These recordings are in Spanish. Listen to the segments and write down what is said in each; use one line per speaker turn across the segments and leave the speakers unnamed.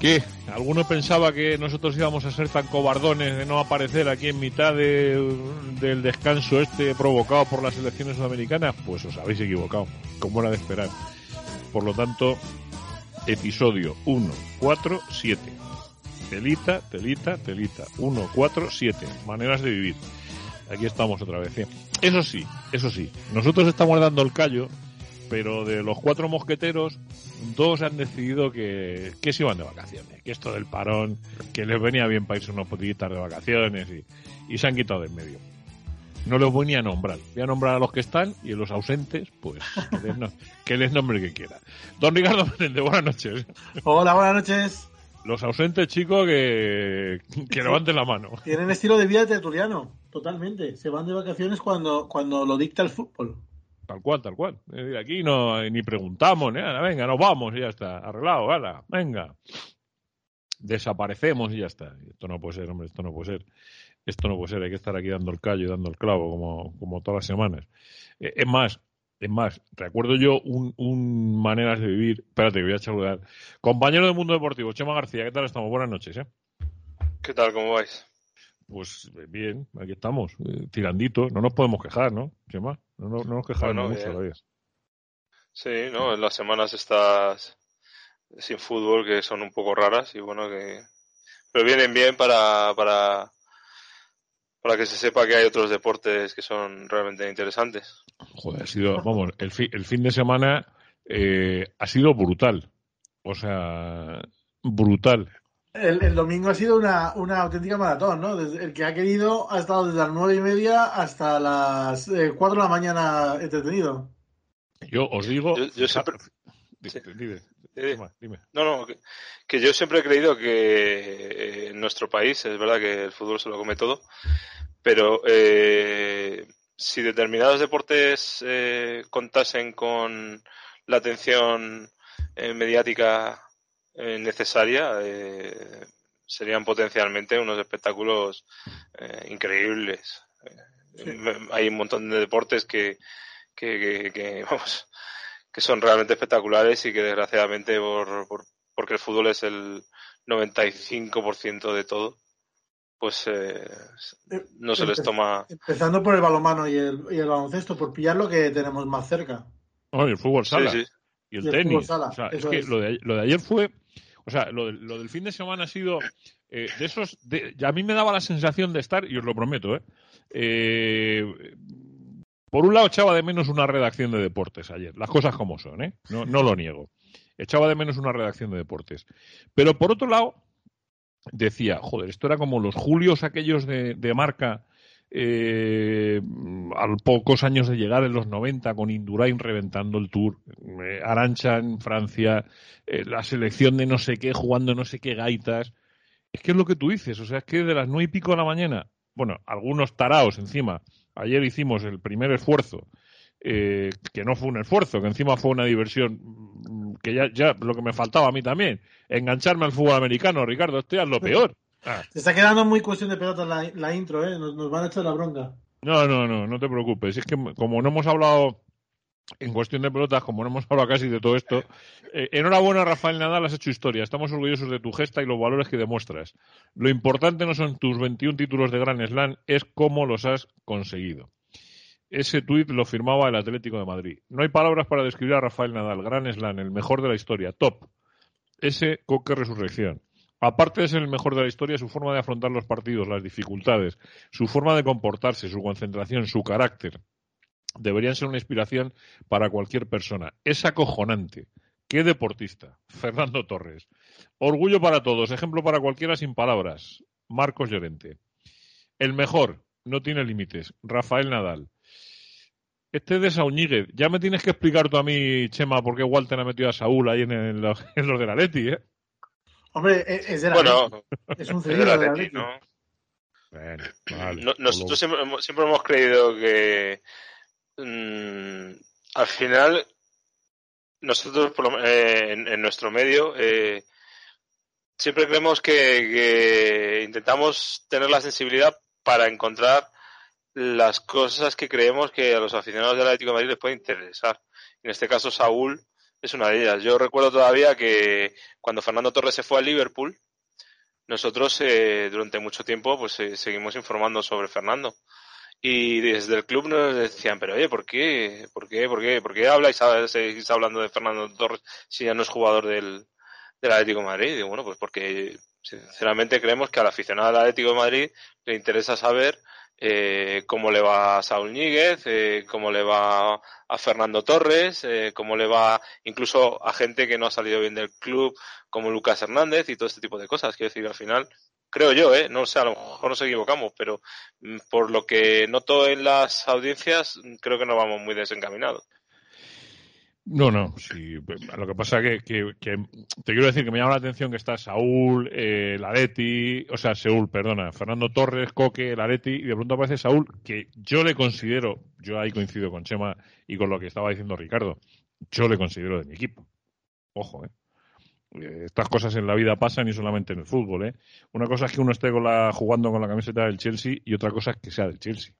¿Qué?
¿Alguno pensaba que nosotros íbamos a ser tan cobardones de no aparecer aquí en mitad de- del descanso este provocado por las elecciones sudamericanas? Pues os habéis equivocado, como era de esperar. Por lo tanto, episodio 1, 4, 7. Telita, telita, telita. 1, 4, 7. Maneras de vivir. Aquí estamos otra vez. ¿eh? Eso sí, eso sí. Nosotros estamos dando el callo, pero de los cuatro mosqueteros, dos han decidido que, que se iban de vacaciones. Que esto del parón, que les venía bien para irse unos potillitas de vacaciones y, y se han quitado de en medio. No los voy ni a nombrar. Voy a nombrar a los que están y a los ausentes, pues que les, no- que les nombre que quiera. Don Ricardo Menéndez, buenas noches.
Hola, buenas noches.
Los ausentes, chicos, que, que levanten la mano.
Tienen estilo de vida tertuliano, totalmente. Se van de vacaciones cuando, cuando lo dicta el fútbol.
Tal cual, tal cual. Aquí no ni preguntamos, nada. venga, nos vamos y ya está. Arreglado, hala, venga. Desaparecemos y ya está. Esto no puede ser, hombre, esto no puede ser. Esto no puede ser, hay que estar aquí dando el callo y dando el clavo como, como todas las semanas. Eh, es más, es más, recuerdo yo un, un maneras de vivir. Espérate, voy a saludar. Compañero del mundo deportivo, Chema García, ¿qué tal estamos? Buenas noches, ¿eh?
¿Qué tal? ¿Cómo vais?
Pues eh, bien, aquí estamos, eh, tirandito. No nos podemos quejar, ¿no, Chema? No, no, no nos quejamos
Bueno,
mucho
bien.
todavía.
Sí, ¿no? En las semanas estas sin fútbol que son un poco raras y bueno que... Pero vienen bien para, para, para que se sepa que hay otros deportes que son realmente interesantes.
Joder, ha sido, vamos, el, fi- el fin de semana eh, ha sido brutal. O sea, brutal.
El, el domingo ha sido una, una auténtica maratón, ¿no? Desde- el que ha querido ha estado desde las nueve y media hasta las eh, cuatro de la mañana entretenido.
Yo os digo.
Yo- yo siempre-
Di-
Sí.
dime,
Eh,
dime.
No, no, que, que yo siempre he creído que eh, en nuestro país es verdad que el fútbol se lo come todo, pero eh, si determinados deportes eh, contasen con la atención eh, mediática eh, necesaria, eh, serían potencialmente unos espectáculos eh, increíbles. Eh, Hay un montón de deportes que, que, que- que, vamos, que son realmente espectaculares y que desgraciadamente por, por- porque el fútbol es el 95% de todo, pues eh, no se les toma...
Empezando por el balonmano y el, y el baloncesto, por pillar lo que tenemos más cerca.
Oh, y el fútbol sala
sí.
y el
y el
tenis.
fútbol sala,
O sea, es
eso
que
es.
lo de, lo de ayer fue. O sea, lo, del- fin de semana ha sido eh, de esos. A mí me daba la sensación de estar, y os lo prometo, ¿eh? Eh, por un lado, echaba de menos una redacción de deportes ayer. Las cosas como son, ¿eh? No, no lo niego. Echaba de menos una redacción de deportes. Pero por otro lado, decía, joder, esto era como los Julios aquellos de, de marca eh, a pocos años de llegar en los 90 con Indurain reventando el Tour, eh, Arancha en Francia, eh, la selección de no sé qué jugando no sé qué gaitas. Es que es lo que tú dices, o sea, es que de las nueve y pico de la mañana, bueno, algunos taraos encima, ayer hicimos el primer esfuerzo, eh, que no fue un esfuerzo, que encima fue una diversión, mm, que ya, ya lo que me faltaba a mí también, engancharme al fútbol americano, Ricardo, esto ya es lo peor. Ah,
Se está quedando muy cuestión de pelota la, la intro, ¿eh? Nos, nos van a echar la bronca.
No, no, no, no te preocupes. Es que como no hemos hablado en cuestión de pelotas, como no hemos hablado casi de todo esto, eh, enhorabuena Rafael Nadal, has hecho historia. Estamos orgullosos de tu gesta y los valores que demuestras. Lo importante no son tus 21 títulos de Grand Slam, es cómo los has conseguido. Ese tuit lo firmaba el Atlético de Madrid. No hay palabras para describir a Rafael Nadal, gran slam, el mejor de la historia, top. Ese coque resurrección. Aparte de ser el mejor de la historia, su forma de afrontar los partidos, las dificultades, su forma de comportarse, su concentración, su carácter, deberían ser una inspiración para cualquier persona. Es acojonante. Qué deportista. Fernando Torres. Orgullo para todos, ejemplo para cualquiera sin palabras. Marcos Llorente. El mejor, no tiene límites. Rafael Nadal. Este es de Ya me tienes que explicar tú a mí, Chema, por qué Walter ha metido a Saúl ahí en, el, en los de la Leti, ¿eh?
Hombre, e, es de la
Bueno,
Es un cedido
la
de la Leti.
¿no?
Bueno, vale.
No- nosotros siempre hemos, siempre hemos creído que mm, al final nosotros por lo- eh, en, en nuestro medio eh, siempre creemos que, que intentamos tener la sensibilidad para encontrar las cosas que creemos que a los aficionados del Atlético de Madrid les puede interesar. En este caso Saúl es una de ellas. Yo recuerdo todavía que cuando Fernando Torres se fue a Liverpool, nosotros eh, durante mucho tiempo pues eh, seguimos informando sobre Fernando y desde el club nos decían pero oye ¿por qué? ¿por qué? ¿por qué? ¿por qué habláis seguís hablando de Fernando Torres si ya no es jugador del, del Atlético de Madrid? Y bueno pues porque sinceramente creemos que al aficionado del Atlético de Madrid le interesa saber eh, cómo le va a Saúl Ñíguez, eh, cómo le va a Fernando Torres, eh, cómo le va incluso a gente que no ha salido bien del club, como Lucas Hernández y todo este tipo de cosas. Quiero decir, al final, creo yo, ¿eh? no sé, a lo mejor nos equivocamos, pero mm, por lo que noto en las audiencias, creo que no vamos muy desencaminados.
No, no, sí. Lo que pasa que, que, que te quiero decir que me llama la atención que está Saúl, eh, Lareti, o sea, Seúl, perdona, Fernando Torres, Coque, Lareti, y de pronto aparece Saúl, que yo le considero, yo ahí coincido con Chema y con lo que estaba diciendo Ricardo, yo le considero de mi equipo. Ojo, ¿eh? Eh, Estas cosas en la vida pasan y solamente en el fútbol, ¿eh? Una cosa es que uno esté con la, jugando con la camiseta del Chelsea y otra cosa es que sea del Chelsea.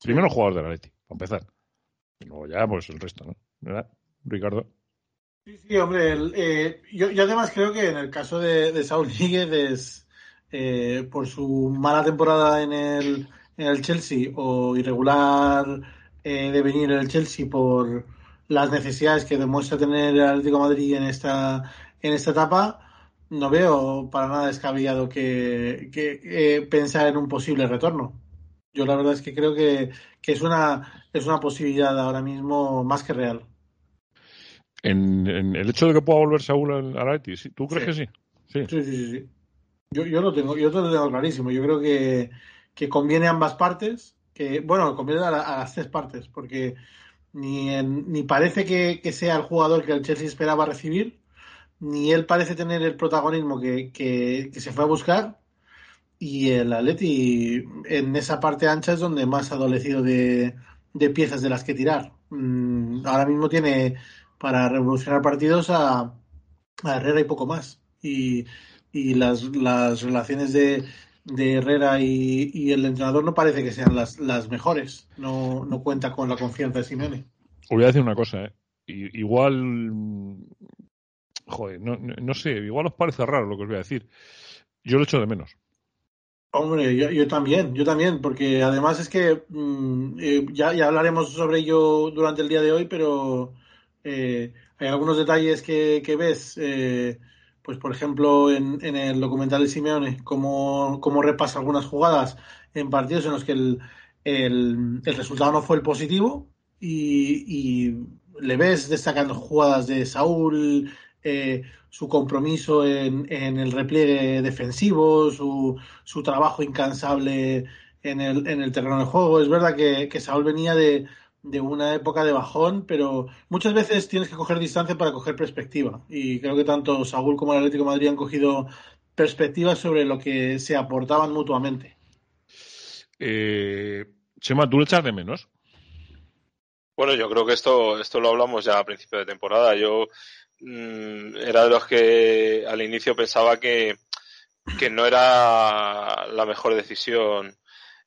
Primero jugador del Atleti, para empezar. Y ya, pues el resto, ¿no? ¿Verdad, Ricardo?
Sí, sí, hombre, el, eh, yo, yo además creo que en el caso de, Saúl Níguez eh, por su mala temporada en el, en el Chelsea o irregular eh, de venir en el Chelsea por las necesidades que demuestra tener el Atlético Madrid en esta, en esta etapa, no veo para nada descabellado que, que eh, pensar en un posible retorno. Yo la verdad es que creo que, que es una es una posibilidad ahora mismo más que real.
En, en el hecho de que pueda volver Saúl al Atleti. ¿tú crees
Sí.
que sí? Sí.
Sí, sí, sí, sí. Yo, yo lo tengo, yo lo tengo clarísimo. Yo creo que, que conviene a ambas partes, que, bueno, conviene a, la- a las tres partes, porque ni, en- ni parece que, que sea el jugador que el Chelsea esperaba recibir, ni él parece tener el protagonismo que, que, que se fue a buscar, y el Atleti en esa parte ancha es donde más ha adolecido de, de piezas de las que tirar. Mm, ahora mismo tiene para revolucionar partidos a, a Herrera y poco más. Y, y las, las relaciones de, de Herrera y, y el entrenador no parece que sean las, las mejores. No, no cuenta con la confianza de Simeone.
Os voy a decir una cosa, ¿eh? Igual. Joder, no, no sé, igual os parece raro lo que os voy a decir. Yo lo echo de menos.
Hombre, yo, también, yo también, porque además es que mm, eh, ya, hablaremos sobre ello durante el día de hoy, pero eh, hay algunos detalles que, ves, eh, pues por ejemplo en, en el documental de Simeone, cómo, repasa algunas jugadas en partidos en los que el, el, resultado no fue el positivo y le ves destacando jugadas de Saúl, eh, su compromiso en, en el repliegue defensivo, su, su trabajo incansable en el, en el terreno de juego. Es verdad que, que Saúl venía de, de una época de bajón, pero muchas veces tienes que coger distancia para coger perspectiva. Y creo que tanto Saúl como el Atlético de Madrid han cogido perspectivas sobre lo que se aportaban mutuamente.
Eh, Chema, ¿tú lo echas de menos?
Bueno, yo creo que esto, esto lo hablamos ya a principio de temporada. Yo mm, era de los que al inicio pensaba que, que no era la mejor decisión,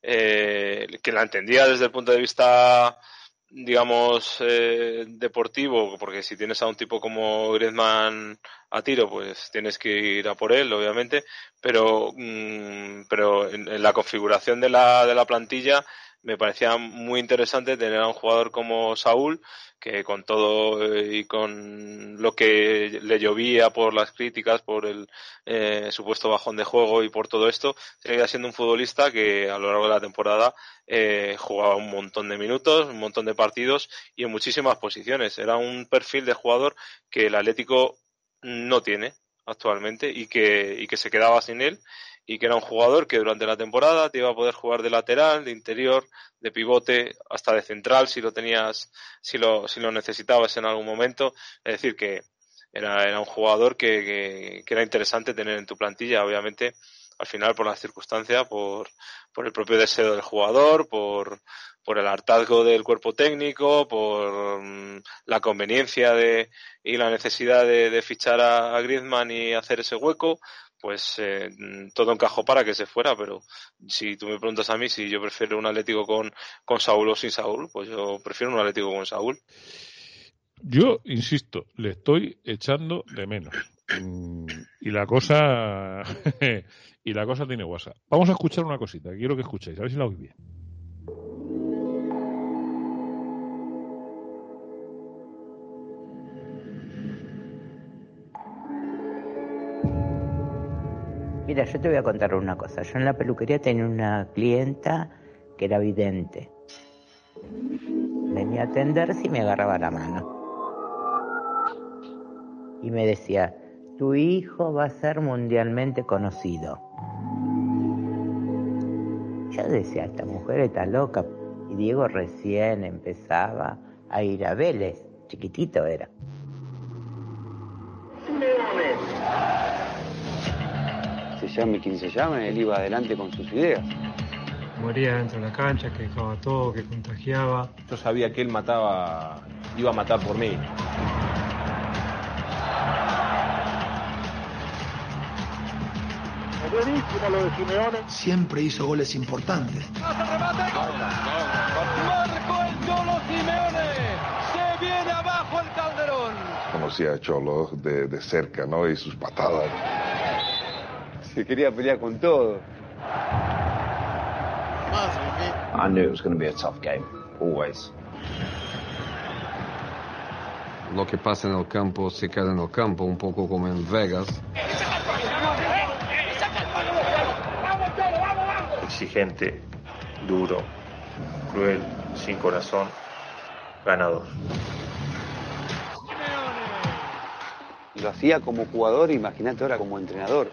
eh, que la entendía desde el punto de vista, digamos, eh, deportivo, porque si tienes a un tipo como Griezmann a tiro, pues tienes que ir a por él, obviamente, pero, mm, pero en, en la configuración de la, de la plantilla me parecía muy interesante tener a un jugador como Saúl, que con todo eh, y con lo que le llovía por las críticas, por el eh, supuesto bajón de juego y por todo esto, seguía siendo un futbolista que a lo largo de la temporada eh, jugaba un montón de minutos, un montón de partidos y en muchísimas posiciones. Era un perfil de jugador que el Atlético no tiene actualmente y que, y que se quedaba sin él y que era un jugador que durante la temporada te iba a poder jugar de lateral, de interior, de pivote, hasta de central si lo tenías, si lo, si lo necesitabas en algún momento. Es decir, que era, era un jugador que, que, era interesante tener en tu plantilla, obviamente, al final por las circunstancias, por, por el propio deseo del jugador, por, por el hartazgo del cuerpo técnico, por mm, la conveniencia de, y la necesidad de, de fichar a, a, Griezmann y hacer ese hueco, pues eh, todo encajó para que se fuera, pero si tú me preguntas a mí si yo prefiero un Atlético con, con Saúl o sin Saúl, pues yo prefiero un Atlético con Saúl.
Yo, insisto, le estoy echando de menos. Y la cosa y la cosa tiene WhatsApp. Vamos a escuchar una cosita, quiero que escuchéis, a ver si la oís bien.
Mira, yo te voy a contar una cosa. Yo en la peluquería tenía una clienta que era vidente. Venía a atender si me agarraba la mano. Y me decía, tu hijo va a ser mundialmente conocido. Yo decía, esta mujer está loca. Y Diego recién empezaba a ir a Vélez, chiquitito era.
Llame quien se llame, él iba adelante con sus ideas.
Moría dentro de la cancha, que dejaba todo, que contagiaba.
Yo sabía que él mataba, iba a matar por mí.
Buenísimo lo de Simeone.
Siempre hizo goles importantes.
Marco el Cholo Simeone. Se viene abajo el Calderón.
Conocía a Cholo de, de cerca, ¿no? Y sus patadas
se quería pelear con todo.
I knew it was going to be a tough game, always.
Lo que pasa en el campo se queda en el campo, un poco como en Vegas.
Exigente, duro, cruel, sin corazón, ganador.
Lo hacía como jugador, imagínate ahora como entrenador.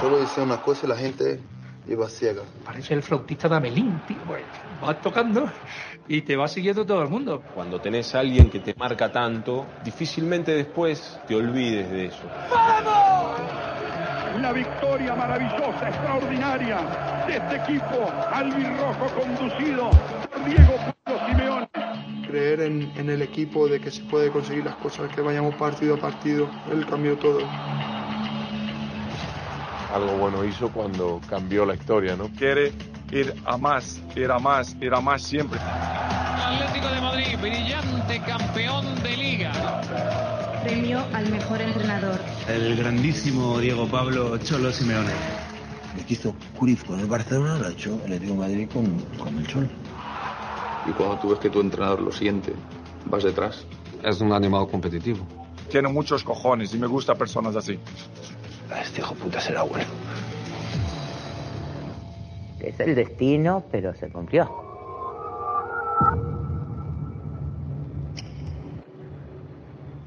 Solo decía una cosa y la gente iba ciega.
Parece el flautista de Amelín, tío. Pues, vas tocando y te va siguiendo todo el mundo.
Cuando tenés a alguien que te marca tanto, difícilmente después te olvides de eso.
¡Vamos! Una victoria maravillosa, extraordinaria de este equipo albirrojo conducido por Diego Pablo Simeone.
Creer en, en el equipo de que se puede conseguir las cosas, que vayamos partido a partido, él cambió todo
algo bueno hizo cuando cambió la historia, ¿no?
Quiere ir a más, ir a más, ir a más siempre.
Atlético de Madrid, brillante campeón de liga.
Premio al mejor entrenador.
El grandísimo Diego Pablo Cholo Simeone.
Lo que hizo Cruyff con el Barcelona lo ha hecho el Atlético de Madrid con, con el Cholo.
Y cuando tú ves que tu entrenador lo siente, vas detrás.
Es un animal competitivo.
Tiene muchos cojones y me gusta personas así
este hijo puta será bueno.
Es el destino, pero se cumplió.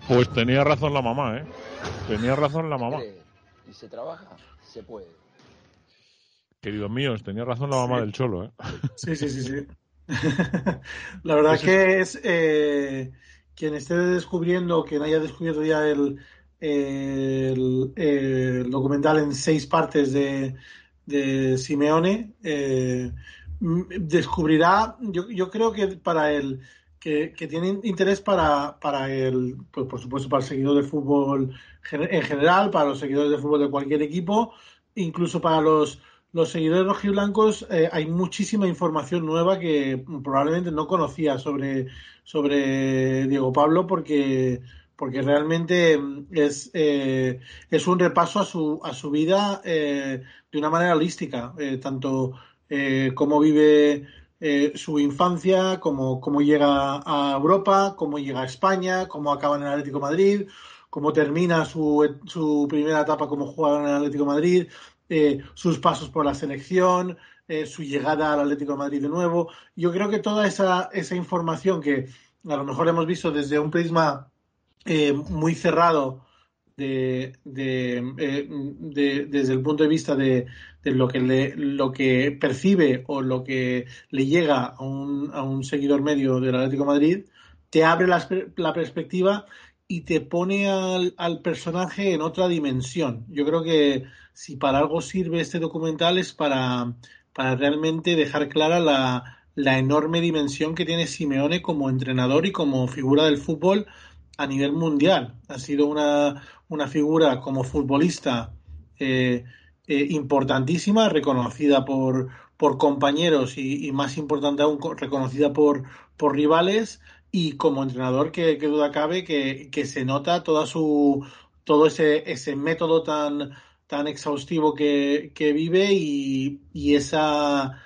Pues tenía razón la mamá, ¿eh? Tenía razón la mamá.
Y se trabaja, se puede.
Queridos míos, tenía razón la mamá
sí.
del cholo, ¿eh?
Sí, sí, sí, sí. la verdad es que es eh, quien esté descubriendo, quien haya descubierto ya el, el, documental en seis partes de, de Simeone, eh, descubrirá, yo, yo, creo que para el que, que tiene interés para, para el, pues por supuesto, para el seguidor de fútbol en general, para los seguidores de fútbol de cualquier equipo, incluso para los, los seguidores rojiblancos, eh, hay muchísima información nueva que probablemente no conocía sobre, sobre Diego Pablo porque porque realmente es, eh, es un repaso a su, a su vida eh, de una manera holística, eh, tanto cómo vive eh, su infancia, cómo, cómo llega a Europa, cómo llega a España, cómo acaba en el Atlético Madrid, cómo termina su, su primera etapa como jugador en el Atlético Madrid, eh, sus pasos por la selección, eh, su llegada al Atlético Madrid de nuevo. Yo creo que toda esa, esa información que a lo mejor hemos visto desde un prisma eh, muy cerrado de, eh, de, desde el punto de vista de, lo, que le, lo que percibe o lo que le llega a un, a un seguidor medio del Atlético Madrid, te abre la, la perspectiva y te pone al, al, personaje en otra dimensión. Yo creo que si para algo sirve este documental es para, para realmente dejar clara la, la enorme dimensión que tiene Simeone como entrenador y como figura del fútbol a nivel mundial. Ha sido una, una figura como futbolista eh, eh, importantísima, reconocida por, por compañeros y, más importante aún, reconocida por, por rivales y como entrenador que, duda cabe que, que, se nota toda su todo ese, ese método tan, tan exhaustivo que, que vive y esa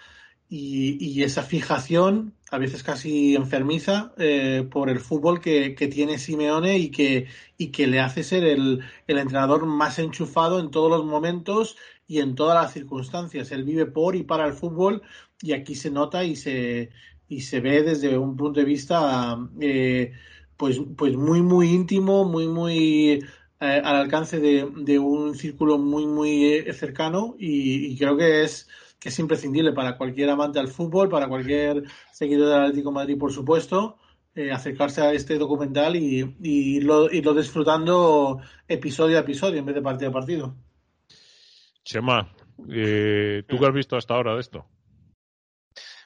y, esa fijación, a veces casi enfermiza, eh, por el fútbol que, que, tiene Simeone y que, y que le hace ser el, el, entrenador más enchufado en todos los momentos y en todas las circunstancias. Él vive por y para el fútbol y aquí se nota y se, y se ve desde un punto de vista eh, pues, pues muy, muy íntimo, muy, muy eh, al alcance de, de, un círculo muy, muy cercano y creo que es que es imprescindible para cualquier amante al fútbol, para cualquier seguidor del Atlético de Madrid, por supuesto, eh, acercarse a este documental y, y irlo, irlo, disfrutando episodio a episodio en vez de partido a partido.
Chema, eh, ¿tú qué has visto hasta ahora de esto?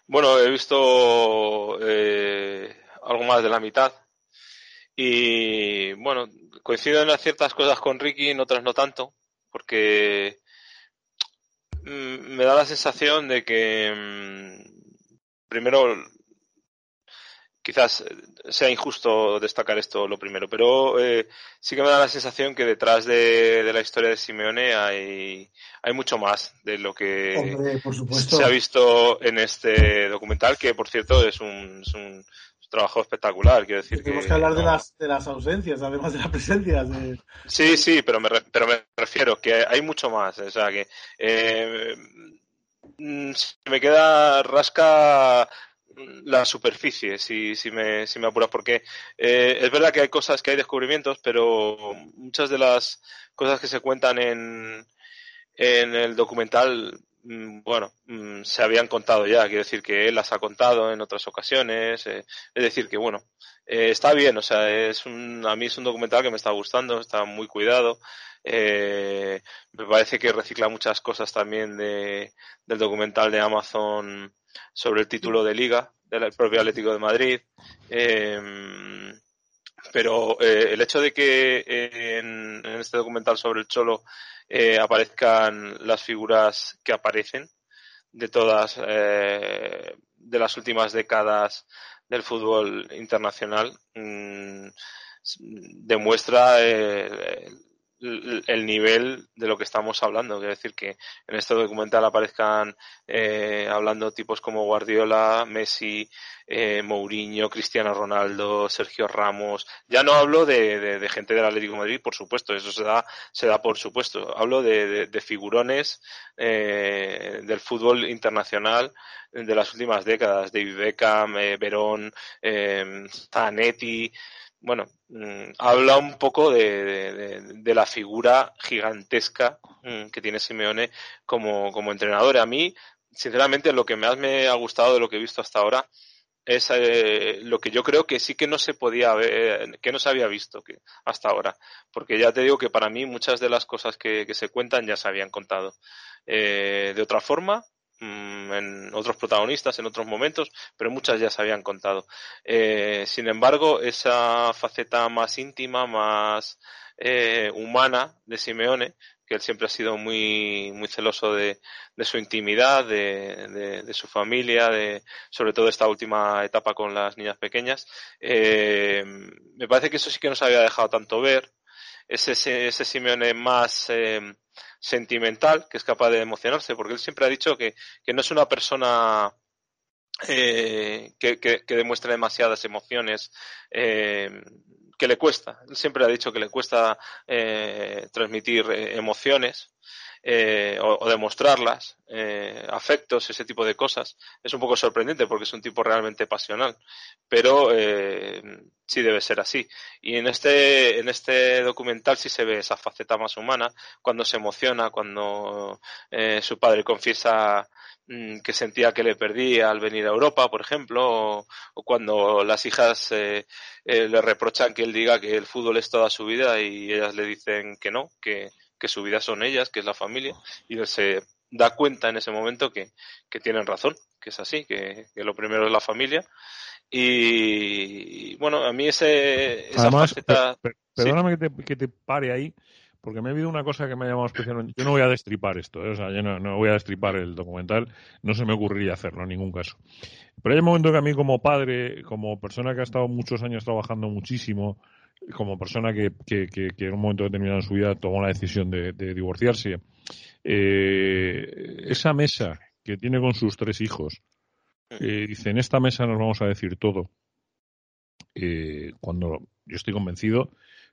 Bueno, he visto eh, algo más de la mitad. Y bueno, coincido en ciertas cosas con Ricky, en otras no tanto, porque me da la sensación de que mm, primero quizás sea injusto destacar esto lo primero, pero eh, sí que me da la sensación que detrás de, de, la historia de Simeone hay, hay mucho más de lo que
Hombre,
se ha visto en este documental, que por cierto es un, es un trabajo espectacular, quiero decir.
Tenemos
que,
que hablar
no.
de, las, de las ausencias, además de las presencias. De...
Sí, sí, pero me, pero me refiero que hay mucho más. O sea, que eh, me queda rasca la superficie, si, si, me, si me apuras, porque eh, es verdad que hay cosas, que hay descubrimientos, pero muchas de las cosas que se cuentan en, en el documental bueno, se habían contado ya, quiero decir que él las ha contado en otras ocasiones, eh, es decir que bueno, eh, está bien, o sea, es un, a mí es un documental que me está gustando, está muy cuidado, eh, me parece que recicla muchas cosas también de, del documental de Amazon sobre el título de liga del propio Atlético de Madrid, pero el hecho de que en, en este documental sobre el Cholo eh, aparezcan las figuras que aparecen de todas eh, de las últimas décadas del fútbol internacional mmm, demuestra eh, el, el, nivel de lo que estamos hablando. Quiero decir que en este documental aparezcan eh, hablando tipos como Guardiola, Messi, eh, Mourinho, Cristiano Ronaldo, Sergio Ramos. Ya no hablo de, de, de, gente del Atlético de Madrid, por supuesto, eso se da, se da por supuesto. Hablo de, de figurones eh, del fútbol internacional de las últimas décadas, David Beckham, eh, Verón, eh, Zanetti, bueno, mmm, habla un poco de, la figura gigantesca mmm, que tiene Simeone como, como entrenador. A mí, sinceramente, lo que más me ha gustado de lo que he visto hasta ahora es eh, lo que yo creo que sí que no se podía ver, que no se había visto que, hasta ahora. Porque ya te digo que para mí muchas de las cosas que, que se cuentan ya se habían contado. Eh, de otra forma, en otros protagonistas en otros momentos, pero muchas ya se habían contado. Eh, sin embargo, esa faceta más íntima, más eh, humana de Simeone, que él siempre ha sido muy, muy celoso de, de su intimidad, de, de, de, su familia, de, sobre todo esta última etapa con las niñas pequeñas, eh, me parece que eso sí que nos había dejado tanto ver. Ese, ese, Simeone más eh, sentimental, que es capaz de emocionarse, porque él siempre ha dicho que, que no es una persona eh, que, que, demuestre demasiadas emociones, eh, que le cuesta. Él siempre ha dicho que le cuesta eh, transmitir eh, emociones eh, o, demostrarlas, eh, afectos, ese tipo de cosas. Es un poco sorprendente porque es un tipo realmente pasional, pero eh, sí debe ser así. Y en este, en este documental sí se ve esa faceta más humana, cuando se emociona, cuando eh, su padre confiesa mm, que sentía que le perdía al venir a Europa, por ejemplo, o, o cuando las hijas eh, eh, le reprochan que él diga que el fútbol es toda su vida y ellas le dicen que no, que, que su vida son ellas, que es la familia, y él se da cuenta en ese momento que, que tienen razón, que es así, que, que, lo primero es la familia. Y, bueno, a mí ese, esa
Además,
faceta...
per, per, perdóname sí. que, te, que te pare ahí, porque me ha habido una cosa que me ha llamado especialmente. Yo no voy a destripar esto, ¿eh? o sea, yo no, no, voy a destripar el documental, no se me ocurriría hacerlo en ningún caso. Pero hay un momento que a mí, como padre, como persona que ha estado muchos años trabajando muchísimo, como persona que, que, que, en un momento determinado en su vida tomó la decisión de, de divorciarse, eh, esa mesa que tiene con sus tres hijos, eh, dice, en esta mesa nos vamos a decir todo. Eh, cuando yo estoy convencido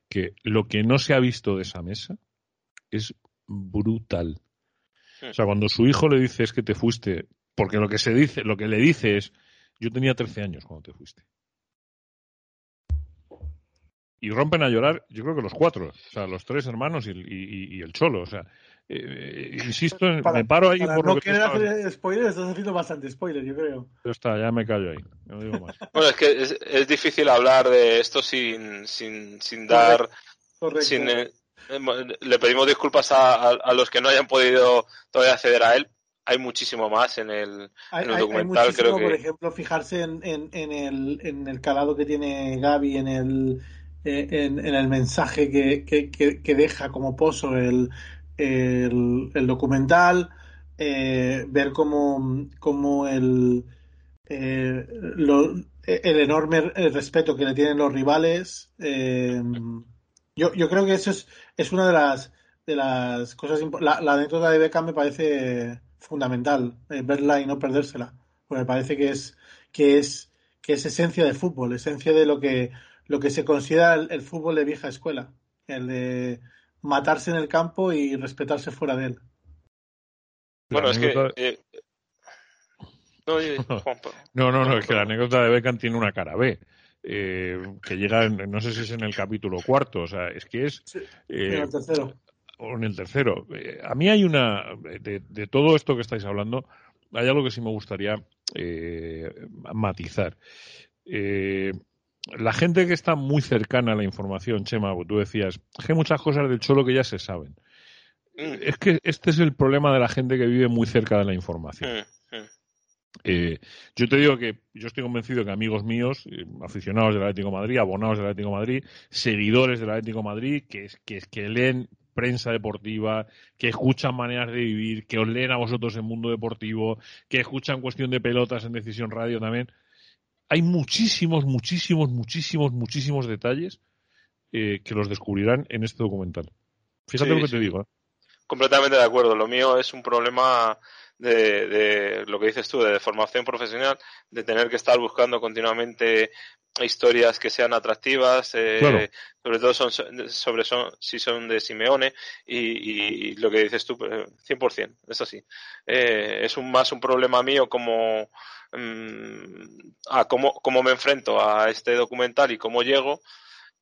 que lo que no se ha visto de esa mesa es brutal. O sea, cuando su hijo le dice es que te fuiste, porque lo que se dice, lo que le dice es, yo tenía 13 años cuando te fuiste y rompen a llorar, yo creo que los cuatro, o sea, los tres hermanos y, y, y el cholo, o sea, eh, insisto,
para,
me paro ahí
para
por
no
lo que
querer hacer spoilers, estás haciendo bastante spoiler, yo creo.
Ya está, ya me callo ahí, no digo más.
Bueno, es que es, es difícil hablar de esto sin, sin, sin dar... Correcto. Correcto. Sin, eh, le pedimos disculpas a, a, a, los que no hayan podido todavía acceder a él. Hay muchísimo más en el,
hay,
en el documental,
hay
creo que...
Por ejemplo, fijarse en, en, en, el, en el calado que tiene Gaby en el en, en, el mensaje que, que, que, deja como pozo el, el, documental, eh, ver cómo, cómo el, eh, el enorme respeto que le tienen los rivales. Eh, yo, yo creo que eso es, es una de las, de las cosas. La, la anécdota de Beckham me parece fundamental, verla y no perdérsela, porque me parece que es, que es, que es esencia del fútbol, esencia de lo que lo que se considera el, el, fútbol de vieja escuela, el de matarse en el campo y respetarse fuera de él.
Bueno, es que... Eh...
No, no, no, no, es que la anécdota de Beckham tiene una cara B. Eh, que llega, no sé si es en el capítulo cuarto, o sea, es que es...
Sí, eh, en el tercero.
O en el tercero. Eh, a mí hay una... De, de, todo esto que estáis hablando, hay algo que sí me gustaría matizar. Eh, la gente que está muy cercana a la información, Chema, tú decías, hay muchas cosas del cholo que ya se saben. Mm. Es que este es el problema de la gente que vive muy cerca de la información. Mm. Mm. Eh, yo te digo que yo estoy convencido que amigos míos, eh, aficionados del Atlético de Madrid, abonados del Atlético de Madrid, seguidores del Atlético de Madrid, que, que, que leen prensa deportiva, que escuchan maneras de vivir, que os leen a vosotros en Mundo Deportivo, que escuchan cuestión de pelotas en Decisión Radio también hay muchísimos, muchísimos, muchísimos, muchísimos detalles eh, que los descubrirán en este documental. Fíjate sí, lo que sí. te digo. ¿eh?
Completamente de acuerdo. Lo mío es un problema de, de, lo que dices tú, de formación profesional, de tener que estar buscando continuamente historias que sean atractivas, eh, claro. sobre todo son, sobre son, si son de Simeone y, y lo que dices tú, 100%, es así. Eh, es un, más un problema mío como um, a cómo, cómo me enfrento a este documental y cómo llego,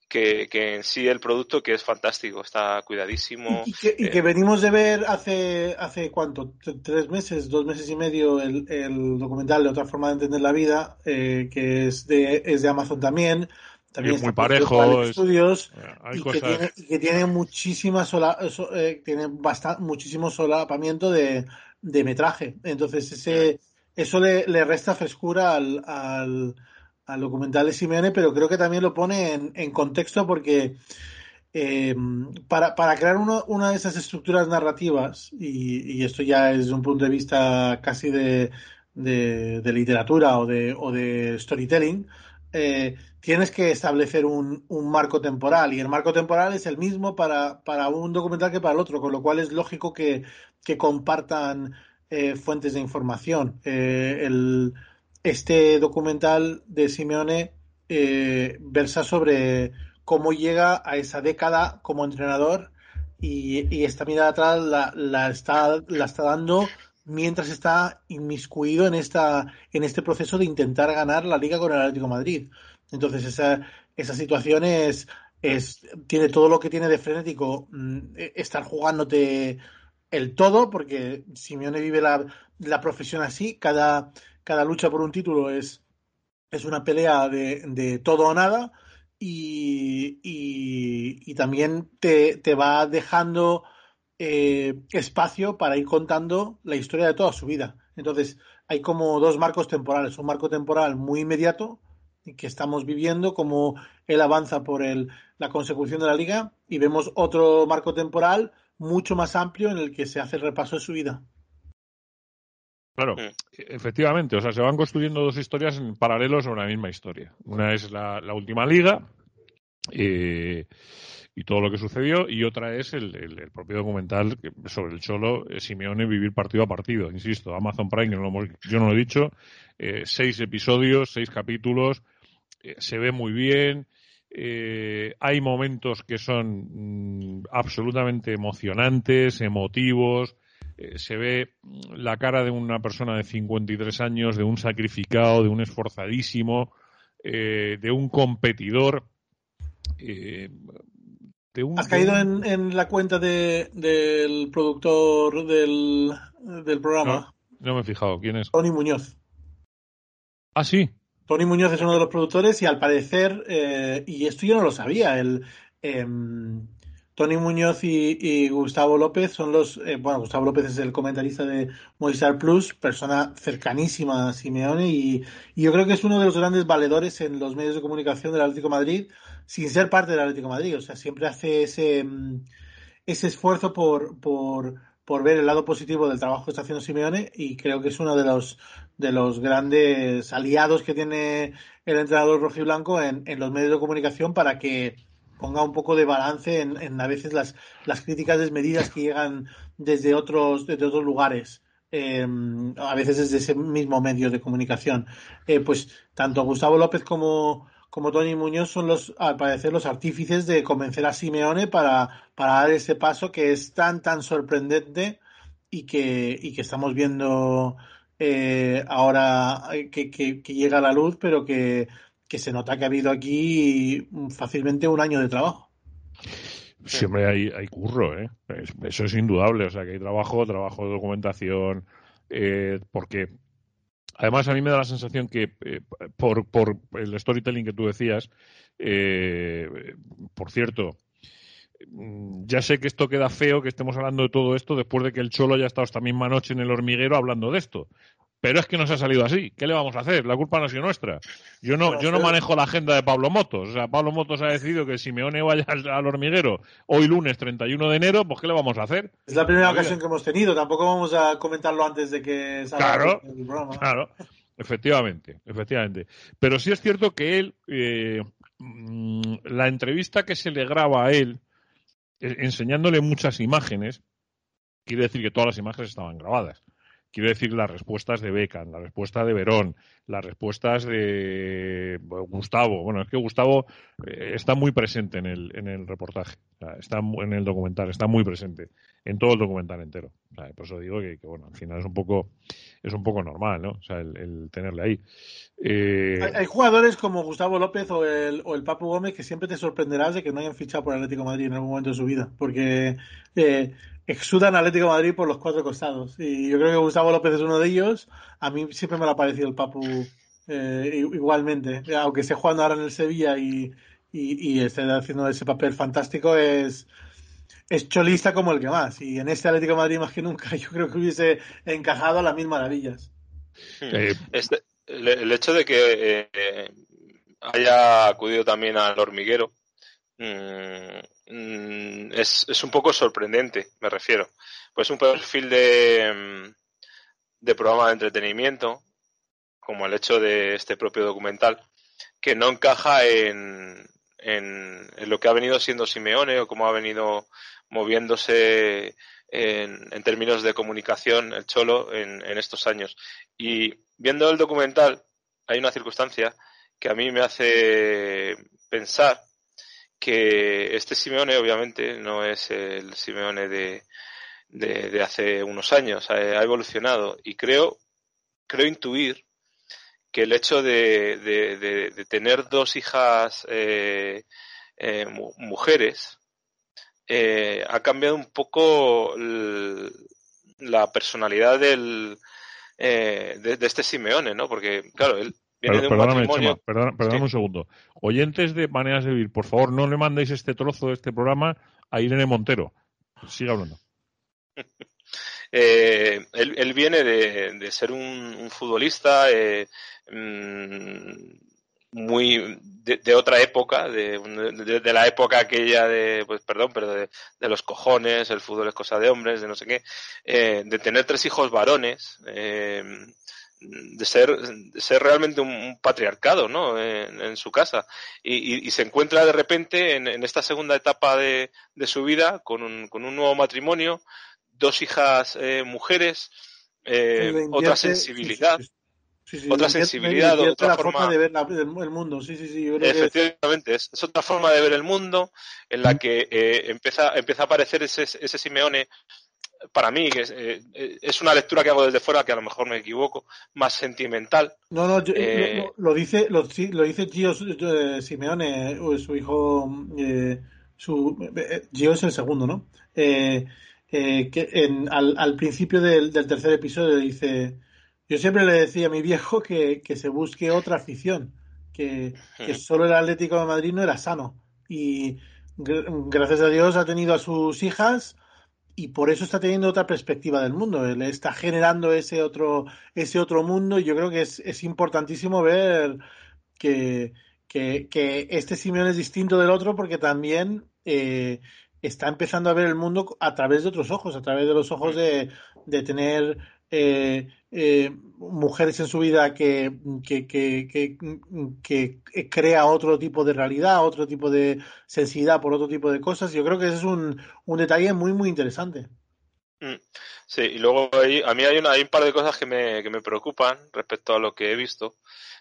que, que, en sí el producto que es fantástico, está cuidadísimo.
Y, y, que, y que, venimos de ver hace, hace cuánto, tres meses, dos meses y medio, el, el documental de otra forma de entender la vida, eh, que es de, es de Amazon también. También
es muy parejo.
Estudios, y, cosas... que tiene, y que tiene muchísima sola, eh, tiene bastante, muchísimo solapamiento de, de metraje. Entonces ese, eso le, le resta frescura al, al al documental de Simeone, pero creo que también lo pone en, en contexto porque eh, para, para, crear uno, una de esas estructuras narrativas, y, esto ya es un punto de vista casi de, de, de literatura o de, o de storytelling, eh, tienes que establecer un, un, marco temporal y el marco temporal es el mismo para, para, un documental que para el otro, con lo cual es lógico que, que compartan eh, fuentes de información. Eh, el, este documental de Simeone eh, versa sobre cómo llega a esa década como entrenador y, esta mirada atrás la, está, dando mientras está inmiscuido en esta en este proceso de intentar ganar la liga con el Atlético Madrid. Entonces esa, esa situación es, es tiene todo lo que tiene de frenético mm, estar jugándote el todo porque Simeone vive la, la profesión así, cada, cada lucha por un título es, es una pelea de, de todo o nada y, y, también te, te, va dejando eh, espacio para ir contando la historia de toda su vida. Entonces, hay como dos marcos temporales. Un marco temporal muy inmediato que estamos viviendo, como él avanza por el, la consecución de la liga, y vemos otro marco temporal mucho más amplio en el que se hace el repaso de su vida.
Claro, efectivamente, o sea, se van construyendo dos historias en paralelo sobre la misma historia. Una es la, la última liga eh, y todo lo que sucedió, y otra es el, el, el propio documental sobre el Cholo eh, Simeone vivir partido a partido. Insisto, Amazon Prime, no lo yo no lo he dicho, eh, seis episodios, seis capítulos, eh, se ve muy bien. Eh, hay momentos que son mm, absolutamente emocionantes, emotivos. Eh, se ve la cara de una persona de 53 años, de un sacrificado, de un esforzadísimo, eh, de un competidor. Eh, de un,
¿Has caído en, en, la cuenta de, del productor del, del programa?
No, no, me he fijado. ¿Quién es?
Tony Muñoz.
Ah, sí.
Tony Muñoz es uno de los productores y al parecer, eh, y esto yo no lo sabía, el, eh, Tony Muñoz y, Gustavo López son los, eh, bueno, Gustavo López es el comentarista de Movistar Plus, persona cercanísima a Simeone y, yo creo que es uno de los grandes valedores en los medios de comunicación del Atlético Madrid, sin ser parte del Atlético Madrid, o sea, siempre hace ese, ese esfuerzo por, por, por ver el lado positivo del trabajo que está haciendo Simeone y creo que es uno de los de los grandes aliados que tiene el entrenador rojiblanco en, en los medios de comunicación para que ponga un poco de balance en, en a veces las, las críticas desmedidas que llegan desde otros, desde otros lugares. Eh, a veces desde ese mismo medio de comunicación. Eh, pues tanto Gustavo López como, como Tony Muñoz son los, al parecer, los artífices de convencer a Simeone para, para dar ese paso que es tan, tan sorprendente y que, y que estamos viendo eh, ahora que, que, que, llega a la luz, pero que, que se nota que ha habido aquí fácilmente un año de trabajo.
Siempre hay, hay curro, ¿eh? Eso es indudable. O sea, que hay trabajo, trabajo de documentación, eh, porque además a mí me da la sensación que eh, por, por el storytelling que tú decías, eh, por cierto, ya sé que esto queda feo que estemos hablando de todo esto después de que el Cholo haya estado esta misma noche en el hormiguero hablando de esto. Pero es que nos ha salido así. ¿Qué le vamos a hacer? La culpa no ha sido nuestra. Yo no, yo no manejo la agenda de Pablo Motos. O sea, Pablo Motos ha decidido que Simeone vaya al, al hormiguero hoy lunes 31 de enero, pues ¿qué le vamos a hacer?
Es la primera ocasión que hemos tenido. Tampoco vamos a comentarlo antes de que salga
claro,
el programa.
Claro, efectivamente, efectivamente. Pero sí es cierto que él, eh, la entrevista que se le graba a él, enseñándole muchas imágenes, quiere decir que todas las imágenes estaban grabadas. Quiero decir las respuestas de Becan, la respuesta de Verón, las respuestas de Gustavo. Bueno, es que Gustavo eh, está muy presente en el, en el reportaje, está en el documental, está muy presente en todo el documental entero. Por eso digo que, que, bueno, al final es un poco es un poco normal, ¿no? O sea, el, el tenerle ahí. Eh...
Hay, hay, jugadores como Gustavo López o el, o el Papu Gómez que siempre te sorprenderás de que no hayan fichado por Atlético de Madrid en algún momento de su vida, porque eh, exudan Atlético de Madrid por los cuatro costados. Y yo creo que Gustavo López es uno de ellos. A mí siempre me lo ha parecido el Papu eh, igualmente. Aunque esté jugando ahora en el Sevilla y, y, y esté haciendo ese papel fantástico, es, es cholista como el que más. Y en este Atlético de Madrid más que nunca yo creo que hubiese encajado a las mil maravillas.
Este, el, el, hecho de que eh, haya acudido también al hormiguero mmm, es, es, un poco sorprendente, me refiero. Pues un perfil de, de programa de entretenimiento, como el hecho de este propio documental, que no encaja en, en, en lo que ha venido siendo Simeone o cómo ha venido moviéndose en, en, términos de comunicación el Cholo en, en, estos años. Y viendo el documental, hay una circunstancia que a mí me hace pensar que este Simeone obviamente no es el Simeone de, de, hace unos años, ha, evolucionado y creo, creo intuir que el hecho de, tener dos hijas eh, eh, mujeres eh, ha cambiado un poco la personalidad del, de, este Simeone, ¿no? Porque, claro, él viene de un matrimonio...
perdóname un segundo. Oyentes de Maneras de Vivir, por favor, no le mandéis este trozo de este programa a Irene Montero. Siga hablando.
Eh, él, viene de, ser un, futbolista eh, mm, muy de, otra época, de, la época aquella de, pues perdón, pero de, los cojones, el fútbol es cosa de hombres, de no sé qué, eh, de tener tres hijos varones, de ser, ser realmente un, patriarcado ¿no? En, su casa y, se encuentra de repente en, esta segunda etapa de, su vida con un, con un nuevo matrimonio, dos hijas eh, mujeres, eh, otra sensibilidad. Otra sensibilidad, otra forma
de ver el mundo. Sí, sí, sí.
Efectivamente, es, otra forma de ver el mundo en la que eh, empieza, empieza a aparecer ese, ese Simeone para mí, que eh, eh, es, una lectura que hago desde fuera, que a lo mejor me equivoco, más sentimental.
No, no, eh, lo, dice lo, dice Gio Simeone, su hijo, su, Gio es el segundo, ¿no? que en, al, principio del, tercer episodio dice, yo siempre le decía a mi viejo que, se busque otra afición, que, que solo el Atlético de Madrid no era sano. Y gracias a Dios ha tenido a sus hijas y por eso está teniendo otra perspectiva del mundo. Él está generando ese otro, ese otro mundo y yo creo que es, es importantísimo ver que, que, que, este Simeón es distinto del otro porque también eh, está empezando a ver el mundo a través de otros ojos, a través de los ojos de, de tener eh, eh, mujeres en su vida que, que, que, crea otro tipo de realidad, otro tipo de sensibilidad por otro tipo de cosas. Yo creo que ese es un, un detalle muy, muy interesante.
Mm. Sí, y luego a mí hay, una, un par de cosas que me, que me preocupan respecto a lo que he visto.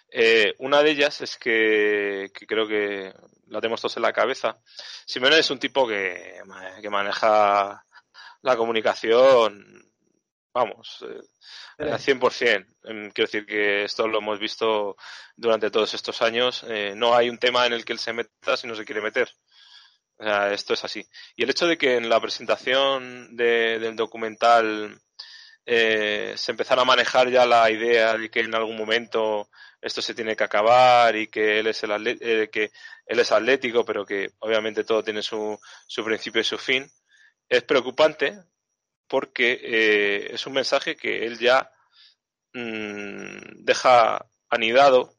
Eh, una de ellas es que, que, creo que la tenemos todos en la cabeza. Simeone es un tipo que, que maneja la comunicación vamos, eh, al 100%. Em, quiero decir que esto lo hemos visto durante todos estos años. Eh, no hay un tema en el que él se meta si no se quiere meter. O sea, esto es así. Y el hecho de que en la presentación del documental eh, se empezara a manejar ya la idea de que en algún momento esto se tiene que acabar y que él es el que él es atlético, pero que obviamente todo tiene su, su principio y su fin, es preocupante porque eh, es un mensaje que él ya mm, deja anidado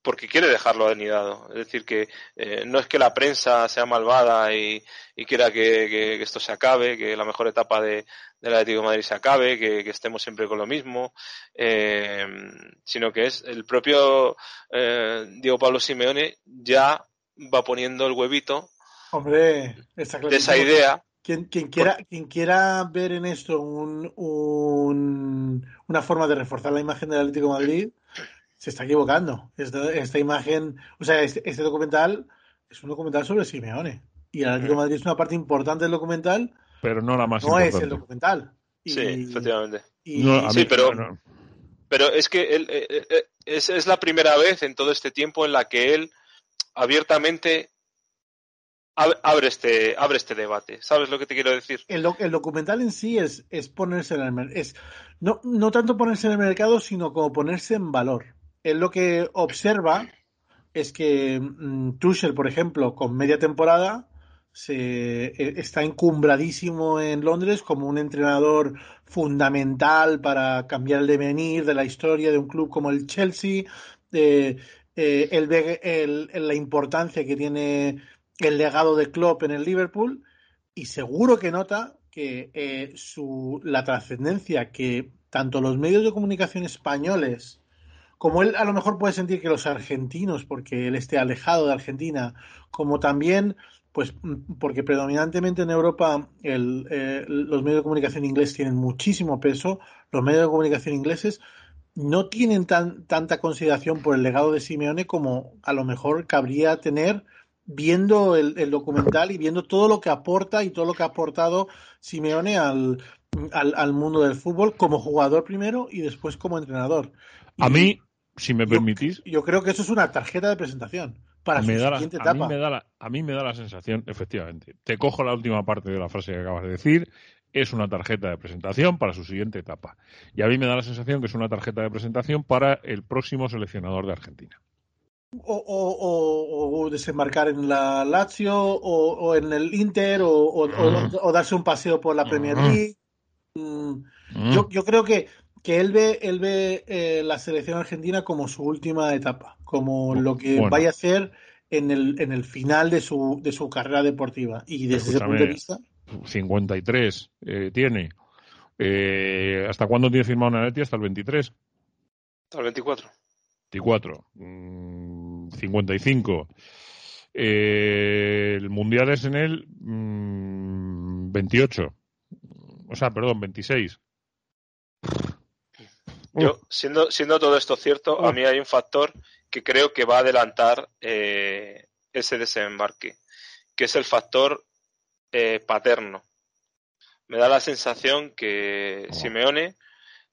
porque quiere dejarlo anidado. Es decir, que eh, no es que la prensa sea malvada y, quiera que, esto se acabe, que la mejor etapa de, del Atlético de Madrid se acabe, que, estemos siempre con lo mismo, eh, sino que es el propio Diego Pablo Simeone ya va poniendo el huevito
Hombre,
de esa idea
quien, quiera, quien quiera ver en esto un, una forma de reforzar la imagen del Atlético de Madrid, se está equivocando. Esta, imagen, o sea, este, este, documental es un documental sobre Simeone. Y el Atlético de Madrid es una parte importante del documental.
Pero no la más
no es el documental.
sí, efectivamente. sí, pero, pero es que él, eh, eh, eh, es, es la primera vez en todo este tiempo en la que él abiertamente abre este, abre este debate. ¿Sabes lo que te quiero decir?
El, documental en sí es, ponerse en el mercado. No, no tanto ponerse en el mercado, sino como ponerse en valor. Él lo que observa es que mm, Tuchel, por ejemplo, con media temporada, se, e, está encumbradísimo en Londres como un entrenador fundamental para cambiar el devenir de la historia de un club como el Chelsea. Eh, eh, él ve el, la importancia que tiene el legado de Klopp en el Liverpool y seguro que nota que eh, su, la trascendencia que tanto los medios de comunicación españoles como él a lo mejor puede sentir que los argentinos, porque él esté alejado de Argentina, como también, pues porque predominantemente en Europa el, eh, los medios de comunicación ingleses tienen muchísimo peso, los medios de comunicación ingleses no tienen tan, tanta consideración por el legado de Simeone como a lo mejor cabría tener viendo el, el documental y viendo todo lo que aporta y todo lo que ha aportado Simeone al, al, al mundo del fútbol como jugador primero y después como entrenador.
A mí, si me permitís,
Yo creo que eso es una tarjeta de presentación para su
me da la-
siguiente
a, mí
etapa.
me da la, a mí me da la sensación, efectivamente, te cojo la última parte de la frase que acabas de decir, es una tarjeta de presentación para su siguiente etapa. Y a mí me da la sensación que es una tarjeta de presentación para el próximo seleccionador de Argentina.
O, o- o- o desembarcar en la Lazio o, o en el Inter o, o- o- o darse un paseo por la Premier League. Mm, Yo, yo creo que, que él ve, él ve eh, la selección argentina como su última etapa, como lo que
Bueno.
vaya a hacer en el, en el final de su, de su carrera deportiva. Y desde ese punto de vista,
53 eh, tiene. Eh, ¿Hasta cuándo tiene firmado Nanetti? Hasta el 23.
Hasta el 24.
24. mm, 55. Eh, el Mundial es en el mm, 28. O sea, perdón, 26.
Yo, siendo, siendo todo esto cierto, a mí hay un factor que creo que va a adelantar eh, ese desembarque, que es el factor eh, paterno. Me da la sensación que Simeone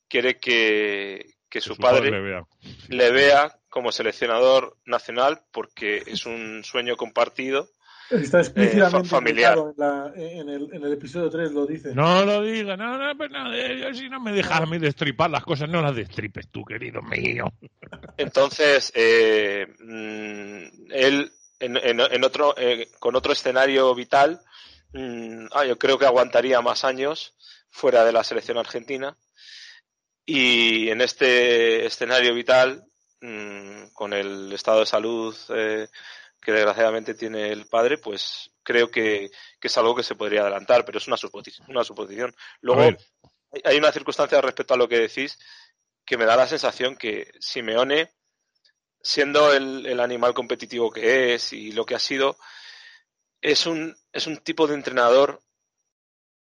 quiere que, que su,
su padre
padre,
le vea.
le vea como seleccionador nacional porque es un sueño compartido
está
eh,
explícitamente
fa- familiar.
en, la- en el, en el episodio 3, lo dice.
No lo diga, no, no, pues no, eh, si no me dejas a mí destripar las cosas, no las destripes tú, querido mío.
Entonces, eh, mm, él en, en- en otro, eh, con otro escenario vital, mm, ah, yo creo que aguantaría más años fuera de la selección argentina. Y en este escenario vital, mm, con el estado de salud eh, que desgraciadamente tiene el padre, pues creo que, que es algo que se podría adelantar, pero es una, suposi- una suposición. Luego, hay- una circunstancia respecto a lo que decís que me da la sensación que Simeone, siendo el, el animal competitivo que es y lo que ha sido, es un, es un tipo de entrenador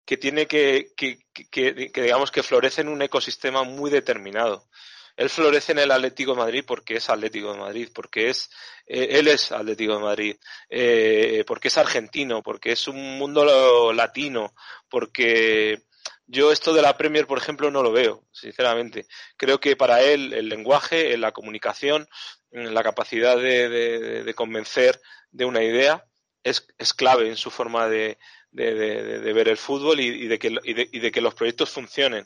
que tiene que, que- que- que, digamos que florece en un ecosistema muy determinado. Él florece en el Atlético de Madrid porque es Atlético de Madrid, porque es eh, él es Atlético de Madrid, eh, porque es argentino, porque es un mundo latino, porque yo esto de la Premier, por ejemplo, no lo veo, sinceramente. Creo que para él el lenguaje, la comunicación, la capacidad de, convencer de una idea es, clave en su forma de, de- ver el fútbol y, que, y y de que los proyectos funcionen.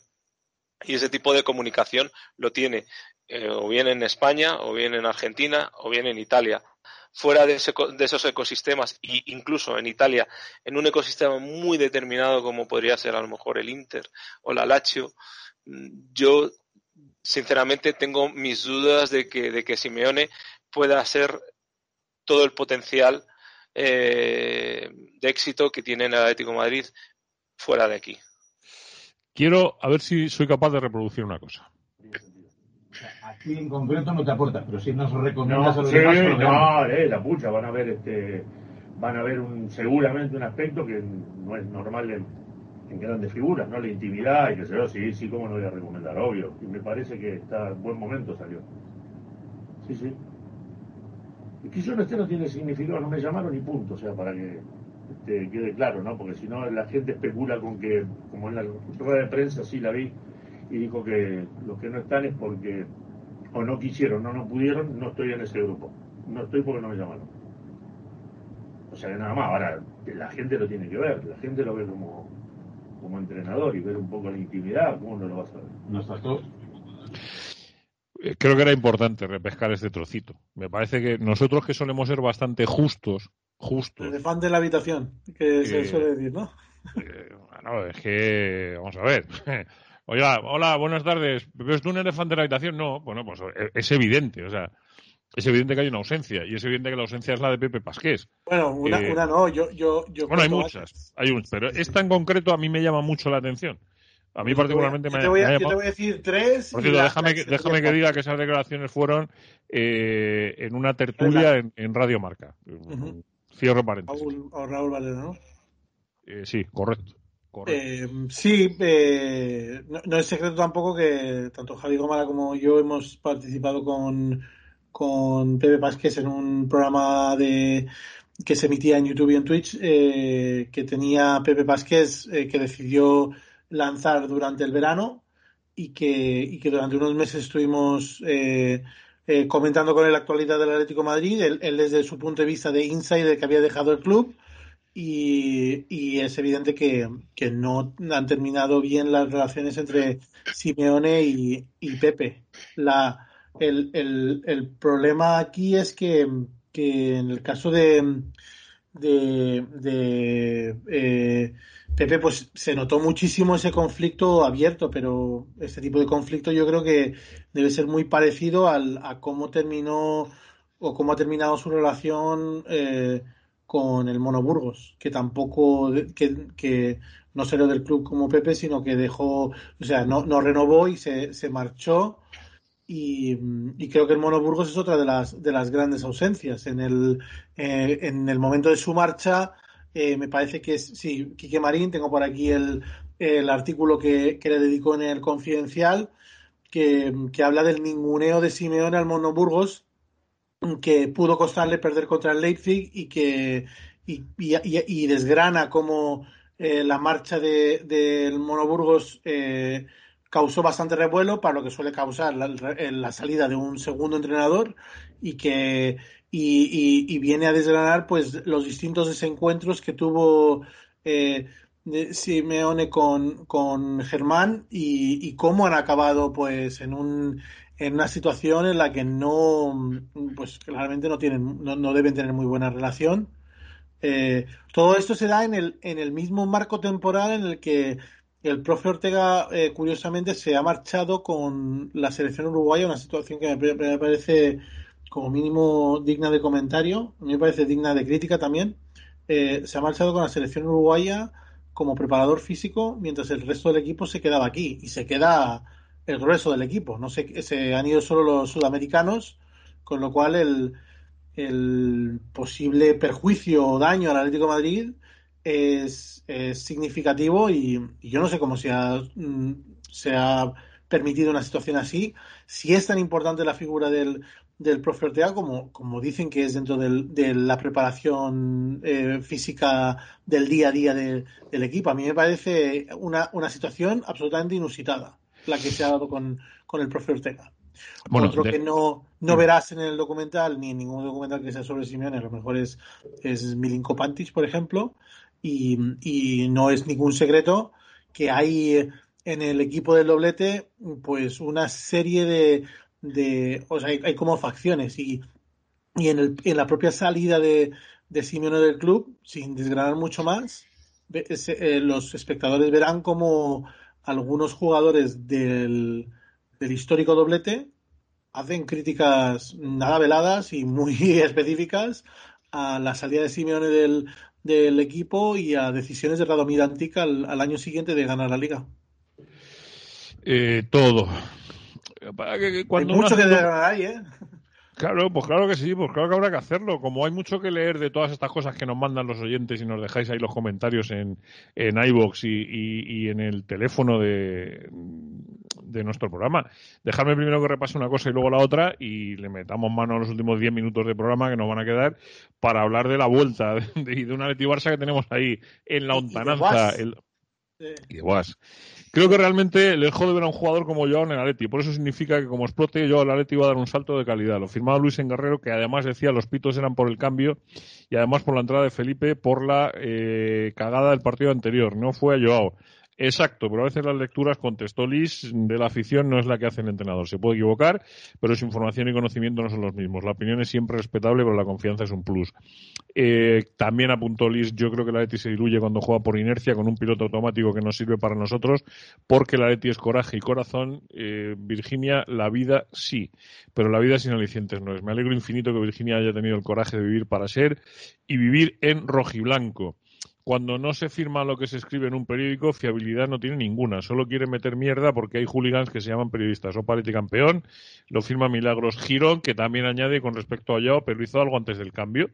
Y ese tipo de comunicación lo tiene eh, o bien en España, o bien en Argentina, o bien en Italia. Fuera de, esos ecosistemas, e incluso en Italia, en un ecosistema muy determinado como podría ser a lo mejor el Inter o la Lazio, mm, yo sinceramente tengo mis dudas de que, de que Simeone pueda ser todo el potencial eh, de éxito que tiene en el Atlético Madrid fuera de aquí.
Quiero a ver si soy capaz de reproducir una cosa.
Aquí en concreto no te aportas, pero si nos
No,
recomiendas a los
sí,
demás.
no, eh, la pucha, van a ver este, van a ver un, seguramente un aspecto que no es normal en, en grandes figuras, ¿no? La intimidad y que se yo, sí, sí, cómo no voy a recomendar, obvio. Y me parece que está en buen momento salió. Sí, sí. Y que yo no esté no tiene significado, no me llamaron ni punto, o sea, para que este, quede claro, ¿no? Porque si no la gente especula con que, como en la rueda de prensa sí la vi, y dijo que los que no están es porque o no quisieron, no, no pudieron, no estoy en ese grupo. No estoy porque no me llamaron. O sea que nada más, ahora la gente lo tiene que ver, la gente lo ve como, como entrenador y ver un poco la intimidad, ¿cómo no lo vas a ver?
¿No estás tú?
Eh, Creo que era importante repescar este trocito. Me parece que nosotros que solemos ser bastante justos, justos,
Elefante en la habitación, que se
Eh,
suele decir, ¿no?
Bueno, es que, vamos a ver. Oiga, hola, buenas tardes. ¿Ves tú un elefante en la habitación? No, bueno, pues eh, es evidente, o sea, es evidente que hay una ausencia y es evidente que la ausencia es la de Pepe Pasqués.
Bueno, una,
Eh,
una no, yo, yo, yo
Bueno, hay muchas, hay un, pero esta en concreto a mí me llama mucho la atención. A mí
Yo voy a-
particularmente
yo
me,
voy a-
me ha
yo te
llamado-
voy a decir tres.
Por cierto, déjame, que, déjame que diga que esas declaraciones fueron eh, en una tertulia en, en Radio Marca.
Ujú.
Cierro paréntesis.
Raúl, o Raúl Valero, ¿no?
Eh, sí, correcto.
Eh, sí, eh, no, no, es secreto tampoco que tanto Javi Gómara como yo hemos participado con, con Pepe Pasquez en un programa de que se emitía en YouTube y en Twitch, eh, que tenía Pepe eh, que decidió lanzar durante el verano y que, y que durante unos meses estuvimos eh, comentando con él la actualidad del Atlético Madrid, él, desde su punto de vista de insider que había dejado el club y, y es evidente que, que, no han terminado bien las relaciones entre Simeone y, y Pepe. La, el, el, el, problema aquí es que, que en el caso de eh, Pepe, pues se notó muchísimo ese conflicto abierto, pero este tipo de conflicto yo creo que debe ser muy parecido al, a cómo terminó o cómo ha terminado su relación eh, con el Mono Burgos, que tampoco, que, no salió del club como Pepe, sino que dejó, o sea, no, no renovó y se, se marchó. Y, creo que el Mono Burgos es otra de las, de las grandes ausencias. En el, eh, en el momento de su marcha, eh, me parece que es, sí, Quique Marín, tengo por aquí el, el artículo que, que, le dedicó en el Confidencial, que, que, habla del ninguneo de Simeone al Mono Burgos, que pudo costarle perder contra el Leipzig y que y, desgrana cómo eh, la marcha del de, de Mono Burgos eh, causó bastante revuelo para lo que suele causar la, la, salida de un segundo entrenador y que y, y, y, viene a desgranar pues los distintos desencuentros que tuvo eh, Simeone con, con Germán y, cómo han acabado pues en un en una situación en la que no pues claramente no tienen no, no deben tener muy buena relación. Eh, todo esto se da en el en el mismo marco temporal en el que el profe Ortega, eh, curiosamente, se ha marchado con la selección uruguaya, una situación que me, parece como mínimo digna de comentario, me parece digna de crítica también. Eh, se ha marchado con la selección uruguaya como preparador físico, mientras el resto del equipo se quedaba aquí y se queda el grueso del equipo. No sé, se han ido solo los sudamericanos, con lo cual el, el posible perjuicio o daño al Atlético Madrid es, significativo y, y, yo no sé cómo se ha, se ha permitido una situación así. Si es tan importante la figura del, del profe Ortega como, como dicen que es dentro del, de la preparación eh, física del día a día de, del equipo. A mí me parece una, una situación absolutamente inusitada la que se ha dado con, con el profe Ortega. Bueno, Otro de... que no, no verás en el documental, ni en ningún documental que sea sobre Simeone, a lo mejor es, es Milinko Pantic, por ejemplo, y, y no es ningún secreto que hay en el equipo del doblete pues una serie de, de o sea, hay, hay como facciones y, y en, el, en, la propia salida de, de Simeone del club, sin desgranar mucho más, eh, los espectadores verán como algunos jugadores del, del histórico doblete hacen críticas nada veladas y muy específicas a la salida de Simeone del, del equipo y a decisiones de Radomir Antic al, al, año siguiente de ganar la liga.
Eh, todo.
Cuando hay mucho que ganar ahí, ¿eh?
Claro, pues claro que sí, pues claro que habrá que hacerlo. Como hay mucho que leer de todas estas cosas que nos mandan los oyentes y nos dejáis ahí los comentarios en, en iVoox y, y, y, en el teléfono de, de nuestro programa. Dejadme primero que repase una cosa y luego la otra y le metamos mano a los últimos 10 minutos de programa que nos van a quedar para hablar de la vuelta y de, de, una Leti Barça que tenemos ahí en la ontananza. Y de, el, sí. y de Guas. Creo que realmente le dejó de ver a un jugador como Joao en el Atleti. Por eso significa que como explote, yo al Atleti iba a dar un salto de calidad. Lo firmaba Luis Engarrero, que además decía los pitos eran por el cambio y además por la entrada de Felipe por la eh, cagada del partido anterior. No fue a Joao. Exacto, pero a veces las lecturas, contestó Liz, de la afición no es la que hace el entrenador. Se puede equivocar, pero su información y conocimiento no son los mismos. La opinión es siempre respetable, pero la confianza es un plus. Eh, también apuntó Liz, yo creo que la Leti se diluye cuando juega por inercia con un piloto automático que no sirve para nosotros, porque la Leti es coraje y corazón. Eh, Virginia, la vida sí, pero la vida sin alicientes no es. Me alegro infinito que Virginia haya tenido el coraje de vivir para ser y vivir en rojiblanco cuando no se firma lo que se escribe en un periódico, fiabilidad no tiene ninguna. Solo quiere meter mierda porque hay hooligans que se llaman periodistas. O Paleti campeón, lo firma Milagros Girón, que también añade con respecto a Yao, pero hizo algo antes del cambio.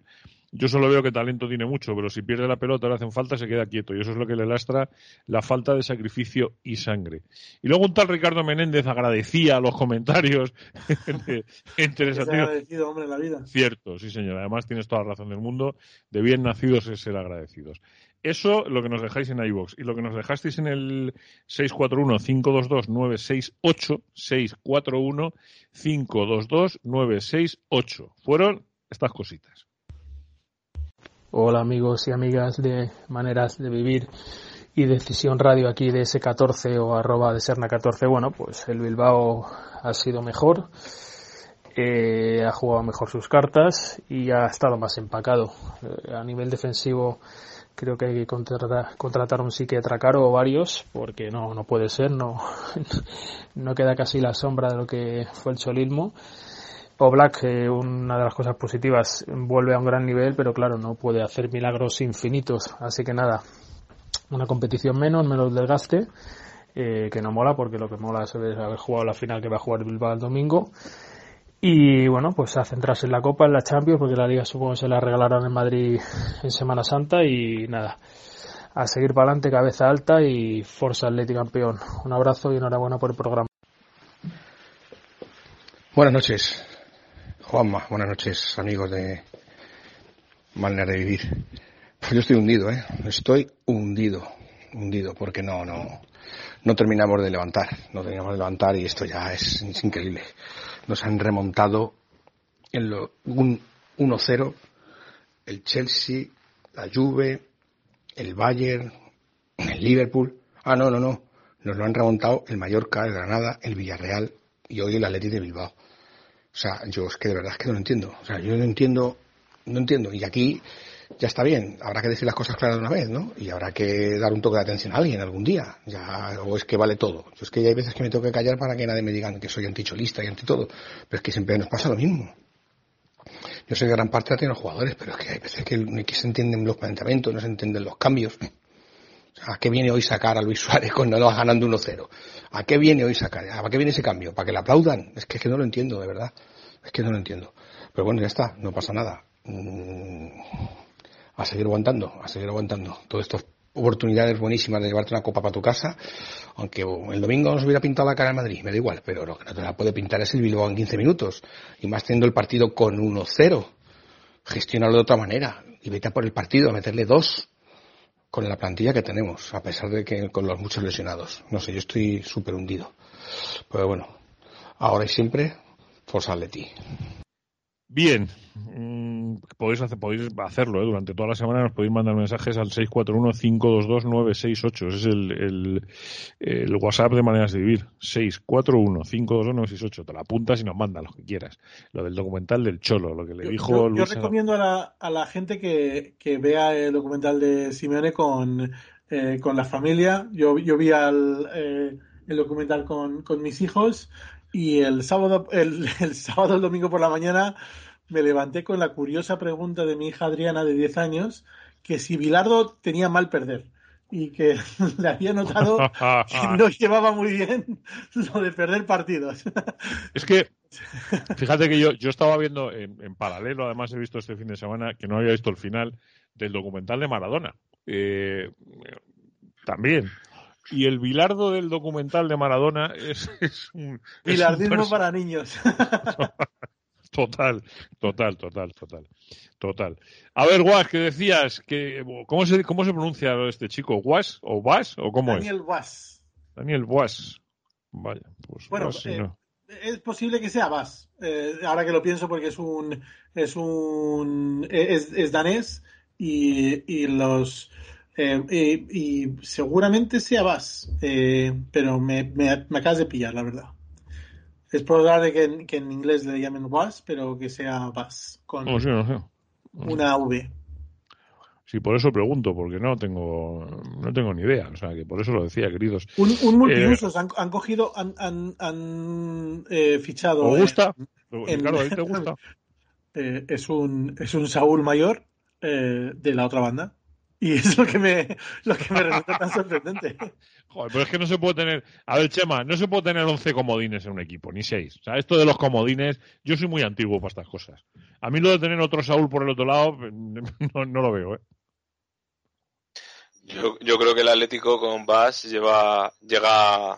Yo solo veo que talento tiene mucho, pero si pierde la pelota, le hacen falta, se queda quieto. Y eso es lo que le lastra la falta de sacrificio y sangre. Y luego un tal Ricardo Menéndez agradecía los comentarios interesantes.
agradecido, hombre, en la vida.
Cierto, sí, señor. Además, tienes toda la razón del mundo. De bien nacidos es ser agradecidos. Eso lo que nos dejáis en iVoox. Y lo que nos dejasteis en el 641-522-968, 641-522-968. Fueron estas cositas.
Hola amigos y amigas de Maneras de Vivir y Decisión Radio aquí de S14 o arroba de Serna14. Bueno, pues el Bilbao ha sido mejor, eh, ha jugado mejor sus cartas y ha estado más empacado. Eh, a nivel defensivo creo que hay que contratar, contratar un psiquiatra caro o varios porque no, no puede ser, no, no queda casi la sombra de lo que fue el cholismo. O Black, eh, una de las cosas positivas, vuelve a un gran nivel, pero claro, no puede hacer milagros infinitos. Así que nada, una competición menos, menos desgaste, eh, que no mola, porque lo que mola es haber jugado la final que va a jugar Bilbao el domingo. Y bueno, pues a centrarse en la Copa, en la Champions, porque la Liga supongo se la regalaron en Madrid en Semana Santa y nada, a seguir para adelante, cabeza alta y Forza Atleti campeón. Un abrazo y enhorabuena por el programa.
Buenas noches, Juanma. Buenas noches, amigos de Manera de Vivir. Pues yo estoy hundido, ¿eh? Estoy hundido, hundido, porque no, no, no terminamos de levantar, no terminamos de levantar y esto ya es, es increíble. Nos han remontado en lo, un 1-0 el Chelsea, la Juve, el Bayern, el Liverpool. Ah, no, no, no. Nos lo han remontado el Mallorca, el Granada, el Villarreal y hoy el Atleti de Bilbao. O sea, yo es que de verdad es que no lo entiendo. O sea, yo no entiendo, no entiendo. Y aquí ya está bien, habrá que decir las cosas claras de una vez, ¿no? Y habrá que dar un toque de atención a alguien algún día. Ya, o es que vale todo. Yo es que hay veces que me tengo que callar para que nadie me diga que soy anticholista y anti. Pero es que siempre nos pasa lo mismo. Yo sé que gran parte la tienen los jugadores, pero es que hay veces que, que se entienden los planteamientos, no se entienden los cambios. ¿A qué viene hoy sacar a Luis Suárez cuando no va ganando 1-0? ¿A qué viene hoy sacar? ¿A qué viene ese cambio? ¿Para que le aplaudan? Es que, es que no lo entiendo, de verdad. Es que no lo entiendo. Pero bueno, ya está, no pasa nada. Mm, a seguir aguantando, a seguir aguantando. Todas estas oportunidades buenísimas de llevarte una copa para tu casa, aunque el domingo nos hubiera pintado la cara en Madrid, me da igual, pero lo que no te la puede pintar es el Bilbao en 15 minutos, y más teniendo el partido con 1-0. Gestiónalo de otra manera, y vete a por el partido, a meterle dos con la plantilla que tenemos, a pesar de que con los muchos lesionados. No sé, yo estoy súper hundido. Pero bueno, ahora y siempre, Forza Atleti.
Bien, mm, podéis, hacer, podéis hacerlo ¿eh? durante toda la semana. Nos podéis mandar mensajes al 641-522-968. Ese es el, el, el, WhatsApp de Maneras de Vivir. 641-522-968. Te lo apuntas y nos mandas lo que quieras. Lo del documental del Cholo, lo que le
yo,
dijo
yo, yo recomiendo a la, a la gente que, que, vea el documental de Simeone con, eh, con la familia. Yo, yo vi al, eh, el documental con, con mis hijos y el sábado, el, el sábado, el domingo por la mañana me levanté con la curiosa pregunta de mi hija Adriana de 10 años que si Bilardo tenía mal perder y que le había notado que no llevaba muy bien lo de perder partidos.
Es que, fíjate que yo, yo estaba viendo en, en, paralelo, además he visto este fin de semana, que no había visto el final del documental de Maradona. Eh, también. Y el bilardo del documental de Maradona es, es un...
Bilardismo para niños.
Total, total, total, total, total. A ver, Guas, que decías que cómo se cómo se pronuncia este chico, Guas o Vas o cómo
Daniel
es?
Guas.
Daniel Guas. Vaya, pues
bueno,
Guas,
eh,
no.
es posible que sea Vas. Eh, ahora que lo pienso porque es un es un es, es danés y, y los eh, y, y, seguramente sea Vas, pero me, me, me acabas de pillar, la verdad. Es probable que en, que en inglés le llamen was, pero que sea vas con
No sé, no
una V.
Sí, por eso pregunto, porque no tengo no tengo ni idea. O sea, que por eso lo decía, queridos.
Un, un multiusos. Eh, han, han, cogido, han, han, han eh, fichado.
¿Os gusta?
En,
claro, ¿a ti te gusta?
eh, es, un, es un Saúl mayor eh, de la otra banda. Y es lo que me, lo que me resulta tan sorprendente.
Joder, pero es que no se puede tener. A ver, Chema, no se puede tener 11 comodines en un equipo, ni 6. O sea, esto de los comodines, yo soy muy antiguo para estas cosas. A mí lo de tener otro Saúl por el otro lado, no, no lo veo, ¿eh?
Yo, yo creo que el Atlético con Bas lleva, llega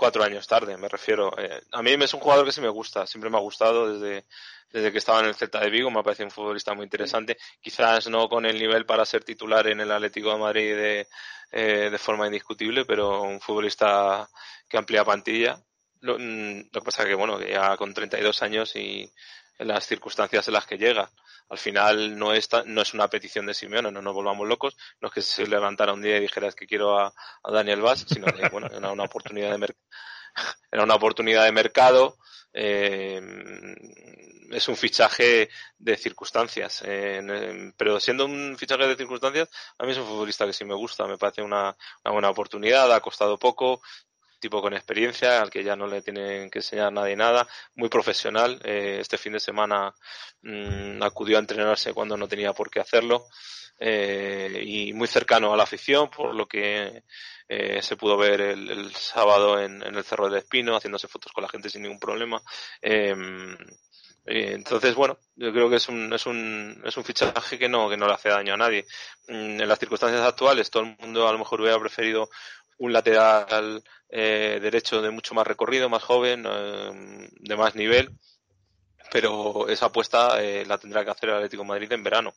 cuatro años tarde, me refiero. Eh, a mí es un jugador que sí me gusta, siempre me ha gustado desde, desde que estaba en el Celta de Vigo, me ha parecido un futbolista muy interesante. Quizás no con el nivel para ser titular en el Atlético de Madrid de, eh, de forma indiscutible, pero un futbolista que amplía plantilla. Lo, mm, lo que pasa es que, bueno, ya con 32 años y las circunstancias en las que llega. Al final no es, no es una petición de Simeone, no nos volvamos locos, no es que se levantara un día y dijera "Es que quiero a, Daniel Vaz, sino que bueno, era una oportunidad de mer- era una oportunidad de mercado, eh, es un fichaje de circunstancias, eh, pero siendo un fichaje de circunstancias, a mí es un futbolista que sí me gusta, me parece una, una buena oportunidad, ha costado poco, tipo con experiencia, al que ya no le tienen que enseñar nadie nada, muy profesional. Eh, este fin de semana mm, acudió a entrenarse cuando no tenía por qué hacerlo eh, y muy cercano a la afición, por lo que eh, se pudo ver el, el sábado en, el Cerro del Espino, haciéndose fotos con la gente sin ningún problema. Eh, eh, entonces, bueno, yo creo que es un, es un, es un fichaje que no, que no le hace daño a nadie. Mm, En las circunstancias actuales, todo el mundo a lo mejor hubiera preferido un lateral eh, derecho de mucho más recorrido, más joven, eh, de más nivel, pero esa apuesta eh, la tendrá que hacer el Atlético Madrid en verano.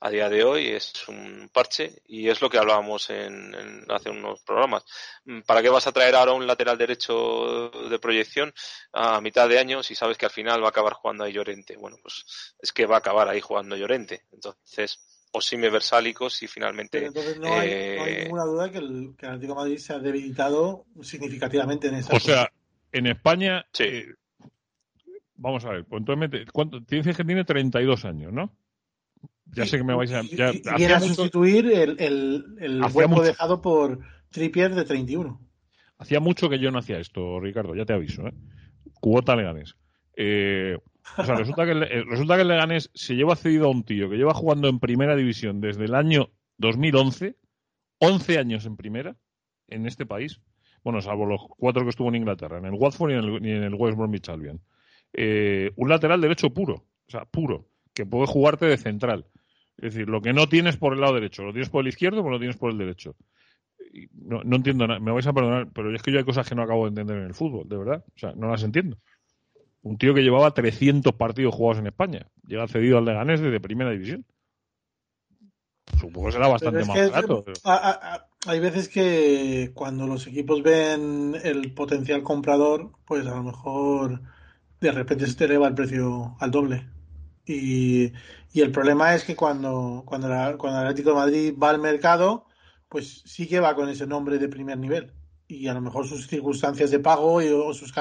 A día de hoy es un parche y es lo que hablábamos en, en hace unos programas. Mm, ¿Para qué vas a traer ahora un lateral derecho de proyección a mitad de año si sabes que al final va a acabar jugando ahí Llorente? Bueno, pues es que va a acabar ahí jugando Llorente. Entonces, o Sime Versálicos y finalmente
Pero entonces no hay, no hay
eh,
ninguna duda que el, que el Atlético de Madrid se ha debilitado significativamente en esa
O sea, en España. eh, vamos a ver, ¿cuánto? Dices que tiene 32 años, ¿no? Ya sé que me vais a. Ya,
y, y
hacía
viene a
mucho-
sustituir el, el, el hueco
mucho.
dejado por Trippier de 31.
Hacía mucho que yo no hacía esto, Ricardo, ya te aviso, ¿eh? Cubota Leganés. Eh, o sea, resulta que, el, eh, resulta que el Leganés se lleva cedido a un tío que lleva jugando en primera división desde el año 2011, 11 años en primera, en este país. Bueno, salvo los cuatro que estuvo en Inglaterra, en el Watford y en el, y en West Bromwich Albion. Eh, un lateral derecho puro, o sea, puro, que puede jugarte de central. Es decir, lo que no tienes por el lado derecho, lo tienes por el izquierdo, pero lo tienes por el derecho. No, no entiendo nada, me vais a perdonar, pero es que yo hay cosas que no acabo de entender en el fútbol, de verdad. O sea, no las entiendo. Un tío que llevaba 300 partidos jugados en España, llega cedido al Leganés desde primera división. Supongo que será bastante más barato. pero-
a- a- a- hay veces que cuando los equipos ven el potencial comprador, pues a lo mejor de repente se te eleva el precio al doble. Y, y el problema es que cuando, cuando, la- cuando el Atlético de Madrid va al mercado, pues sí que va con ese nombre de primer nivel. Y a lo mejor sus circunstancias de pago y, o sus,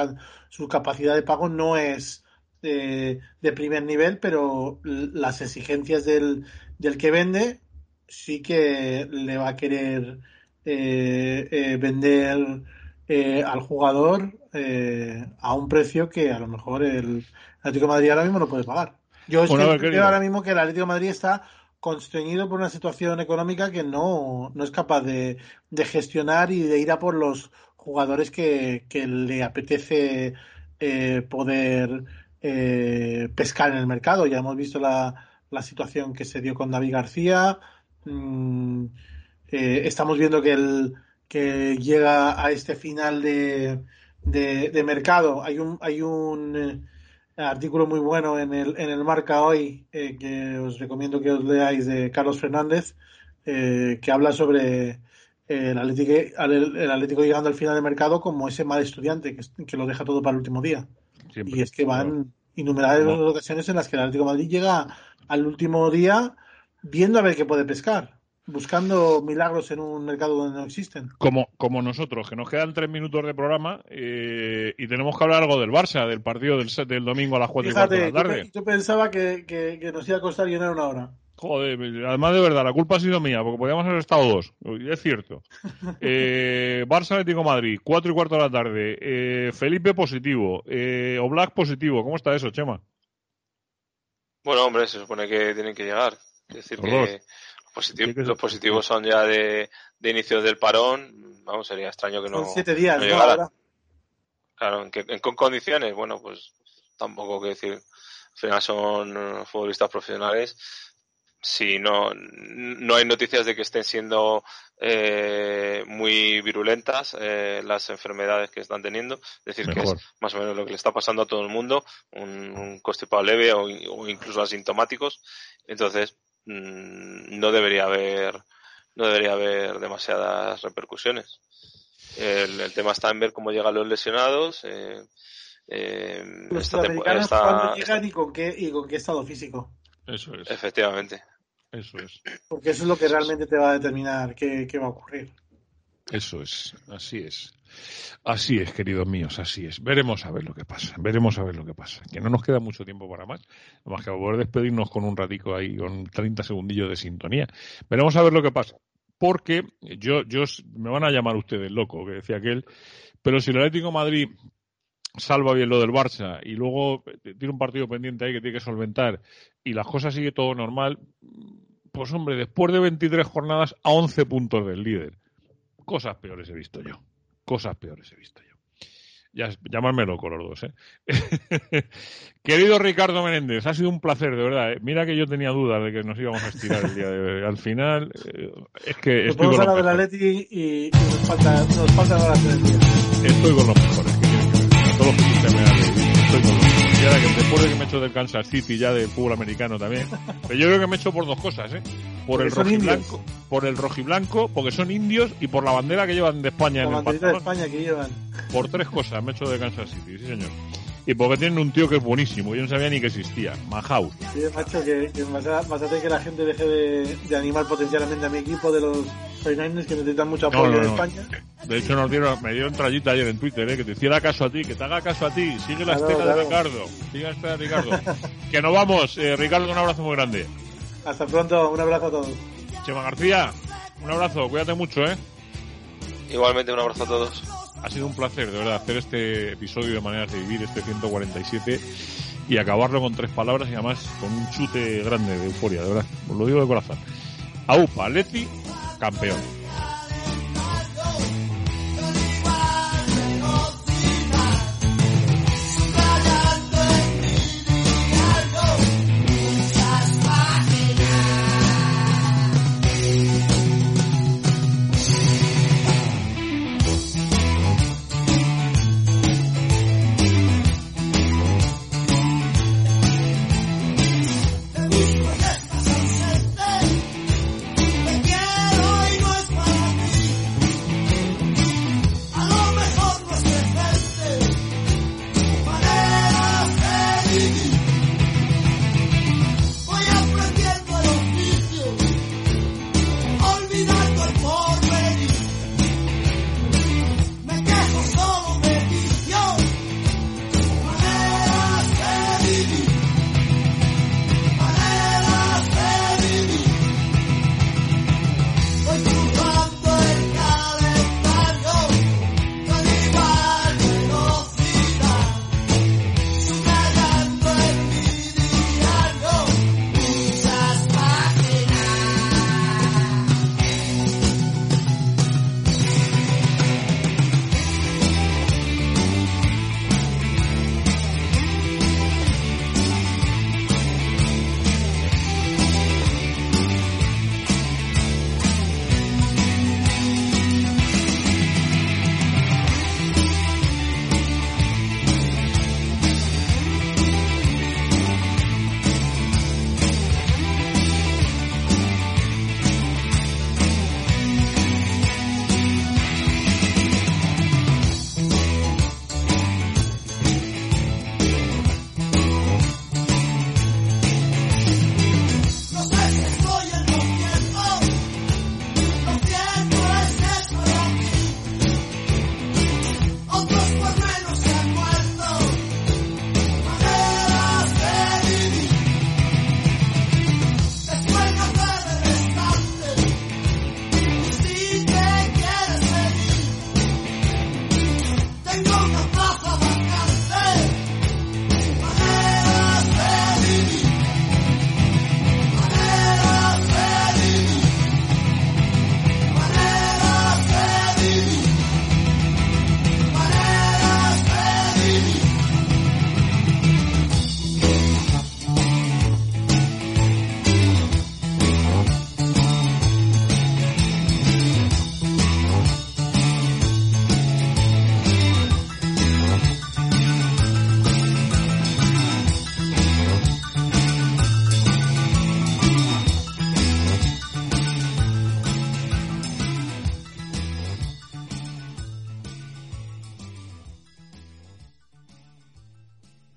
su capacidad de pago no es de, de primer nivel, pero las exigencias del, del que vende sí que le va a querer eh, eh, vender eh, al jugador eh, a un precio que a lo mejor el Atlético de Madrid ahora mismo no puede pagar. Yo
Bueno,
creo ahora mismo que el Atlético de Madrid está constreñido por una situación económica que no, no es capaz de, de gestionar y de ir a por los jugadores que, que le apetece eh, poder eh, pescar en el mercado. Ya hemos visto la, la situación que se dio con David García. Mm, eh, estamos viendo que el que llega a este final de, de, de mercado. Hay un, hay un artículo muy bueno en el, en el Marca hoy eh, que os recomiendo que os leáis de Carlos Fernández eh, que habla sobre eh, el Atlético, el, el Atlético llegando al final de mercado como ese mal estudiante que, que lo deja todo para el último día.
Siempre.
Y es que van innumerables
No.
ocasiones en las que el Atlético de Madrid llega al último día viendo a ver qué puede pescar, buscando milagros en un mercado donde no existen.
Como, como nosotros, que nos quedan tres minutos de programa eh, y tenemos que hablar algo del Barça, del partido del, set- del domingo a las cuatro y cuarto de la tarde.
yo pensaba que, que- que nos iba a costar llenar una hora.
Joder, además de verdad, la culpa ha sido mía, porque podíamos haber estado dos. Es cierto. Eh, Barça Atlético Madrid, cuatro y cuarto de la tarde. Eh, Felipe positivo. Eh, Oblak positivo. ¿Cómo está eso, Chema?
Bueno, hombre, se supone que tienen que llegar. Es decir, que Positivo- los positivos son ya de, de inicio del parón. Vamos, sería extraño que no.
Son siete días,
no. Claro, ¿en qué en qué condiciones? Bueno, pues tampoco que decir. Al final son eh, futbolistas profesionales. Si no, no hay noticias de que estén siendo eh, muy virulentas eh, las enfermedades que están teniendo. Es decir, que es más o menos lo que le está pasando a todo el mundo, un, un constipado leve o incluso asintomáticos. Entonces, mm, no debería haber, no debería haber demasiadas repercusiones. El, el tema está en ver cómo llegan los lesionados. Eh, eh,
Los
esta
llegan y con qué y con qué estado físico.
Eso es.
Efectivamente.
Eso es.
Porque eso es lo que realmente te va a determinar qué, qué va a ocurrir.
Eso es, así es. Así es, queridos míos, así es. Veremos a ver lo que pasa, veremos a ver lo que pasa. Que no nos queda mucho tiempo para más, nada más que poder despedirnos con un ratico ahí, con 30 segundillos de sintonía. Veremos a ver lo que pasa. Porque yo, yo, me van a llamar ustedes loco, que decía aquel, pero si el Atlético de Madrid salva bien lo del Barça y luego tiene un partido pendiente ahí que tiene que solventar y las cosas sigue todo normal, pues hombre, después de 23 jornadas a 11 puntos del líder. Cosas peores he visto yo. Cosas peores he visto yo. Ya, llamarme loco los dos, ¿eh? Querido Ricardo Menéndez, ha sido un placer, de verdad. ¿eh? Mira que yo tenía dudas de que nos íbamos a estirar el día de hoy. Al final, eh, es que
Nos
estoy con,
hablar del
mejores.
Atleti y, y nos falta nos el día.
estoy con los mejores. ¿qué quieres que todos los que me han estoy con los mejores. Y ahora que después de que me he hecho del Kansas City, ya de fútbol americano también, pero yo creo que me he hecho por dos cosas, ¿eh? Por el rojiblanco, por el rojiblanco, porque son indios y por la bandera que llevan de España
La
en el
banderita de
pantalón.
España que llevan.
Por tres cosas me he hecho de Kansas City, sí señor. Y porque tienen un tío que es buenísimo, yo no sabía ni que existía, Mahouse.
Sí, macho, que, que vas, a, vas a hacer que la gente deje de, de animar potencialmente a mi equipo de los 49ers que necesitan mucho apoyo
no,
de
no.
España.
De hecho, nos dieron, me dieron trayita ayer en Twitter, ¿eh? que te hiciera caso a ti, que te haga caso a ti. Sigue la
Claro,
estela de. Ricardo. Sigue la estela de Ricardo. que nos vamos. Eh, Ricardo, un abrazo muy grande.
Hasta pronto, un abrazo a todos.
Chema García, un abrazo. Cuídate mucho, ¿eh?
Igualmente, un abrazo a todos.
Ha sido un placer, de verdad, hacer este episodio de Maneras de Vivir, este 147, y acabarlo con tres palabras y además con un chute grande de euforia, de verdad. Os lo digo de corazón. AUPA, Leti, campeón.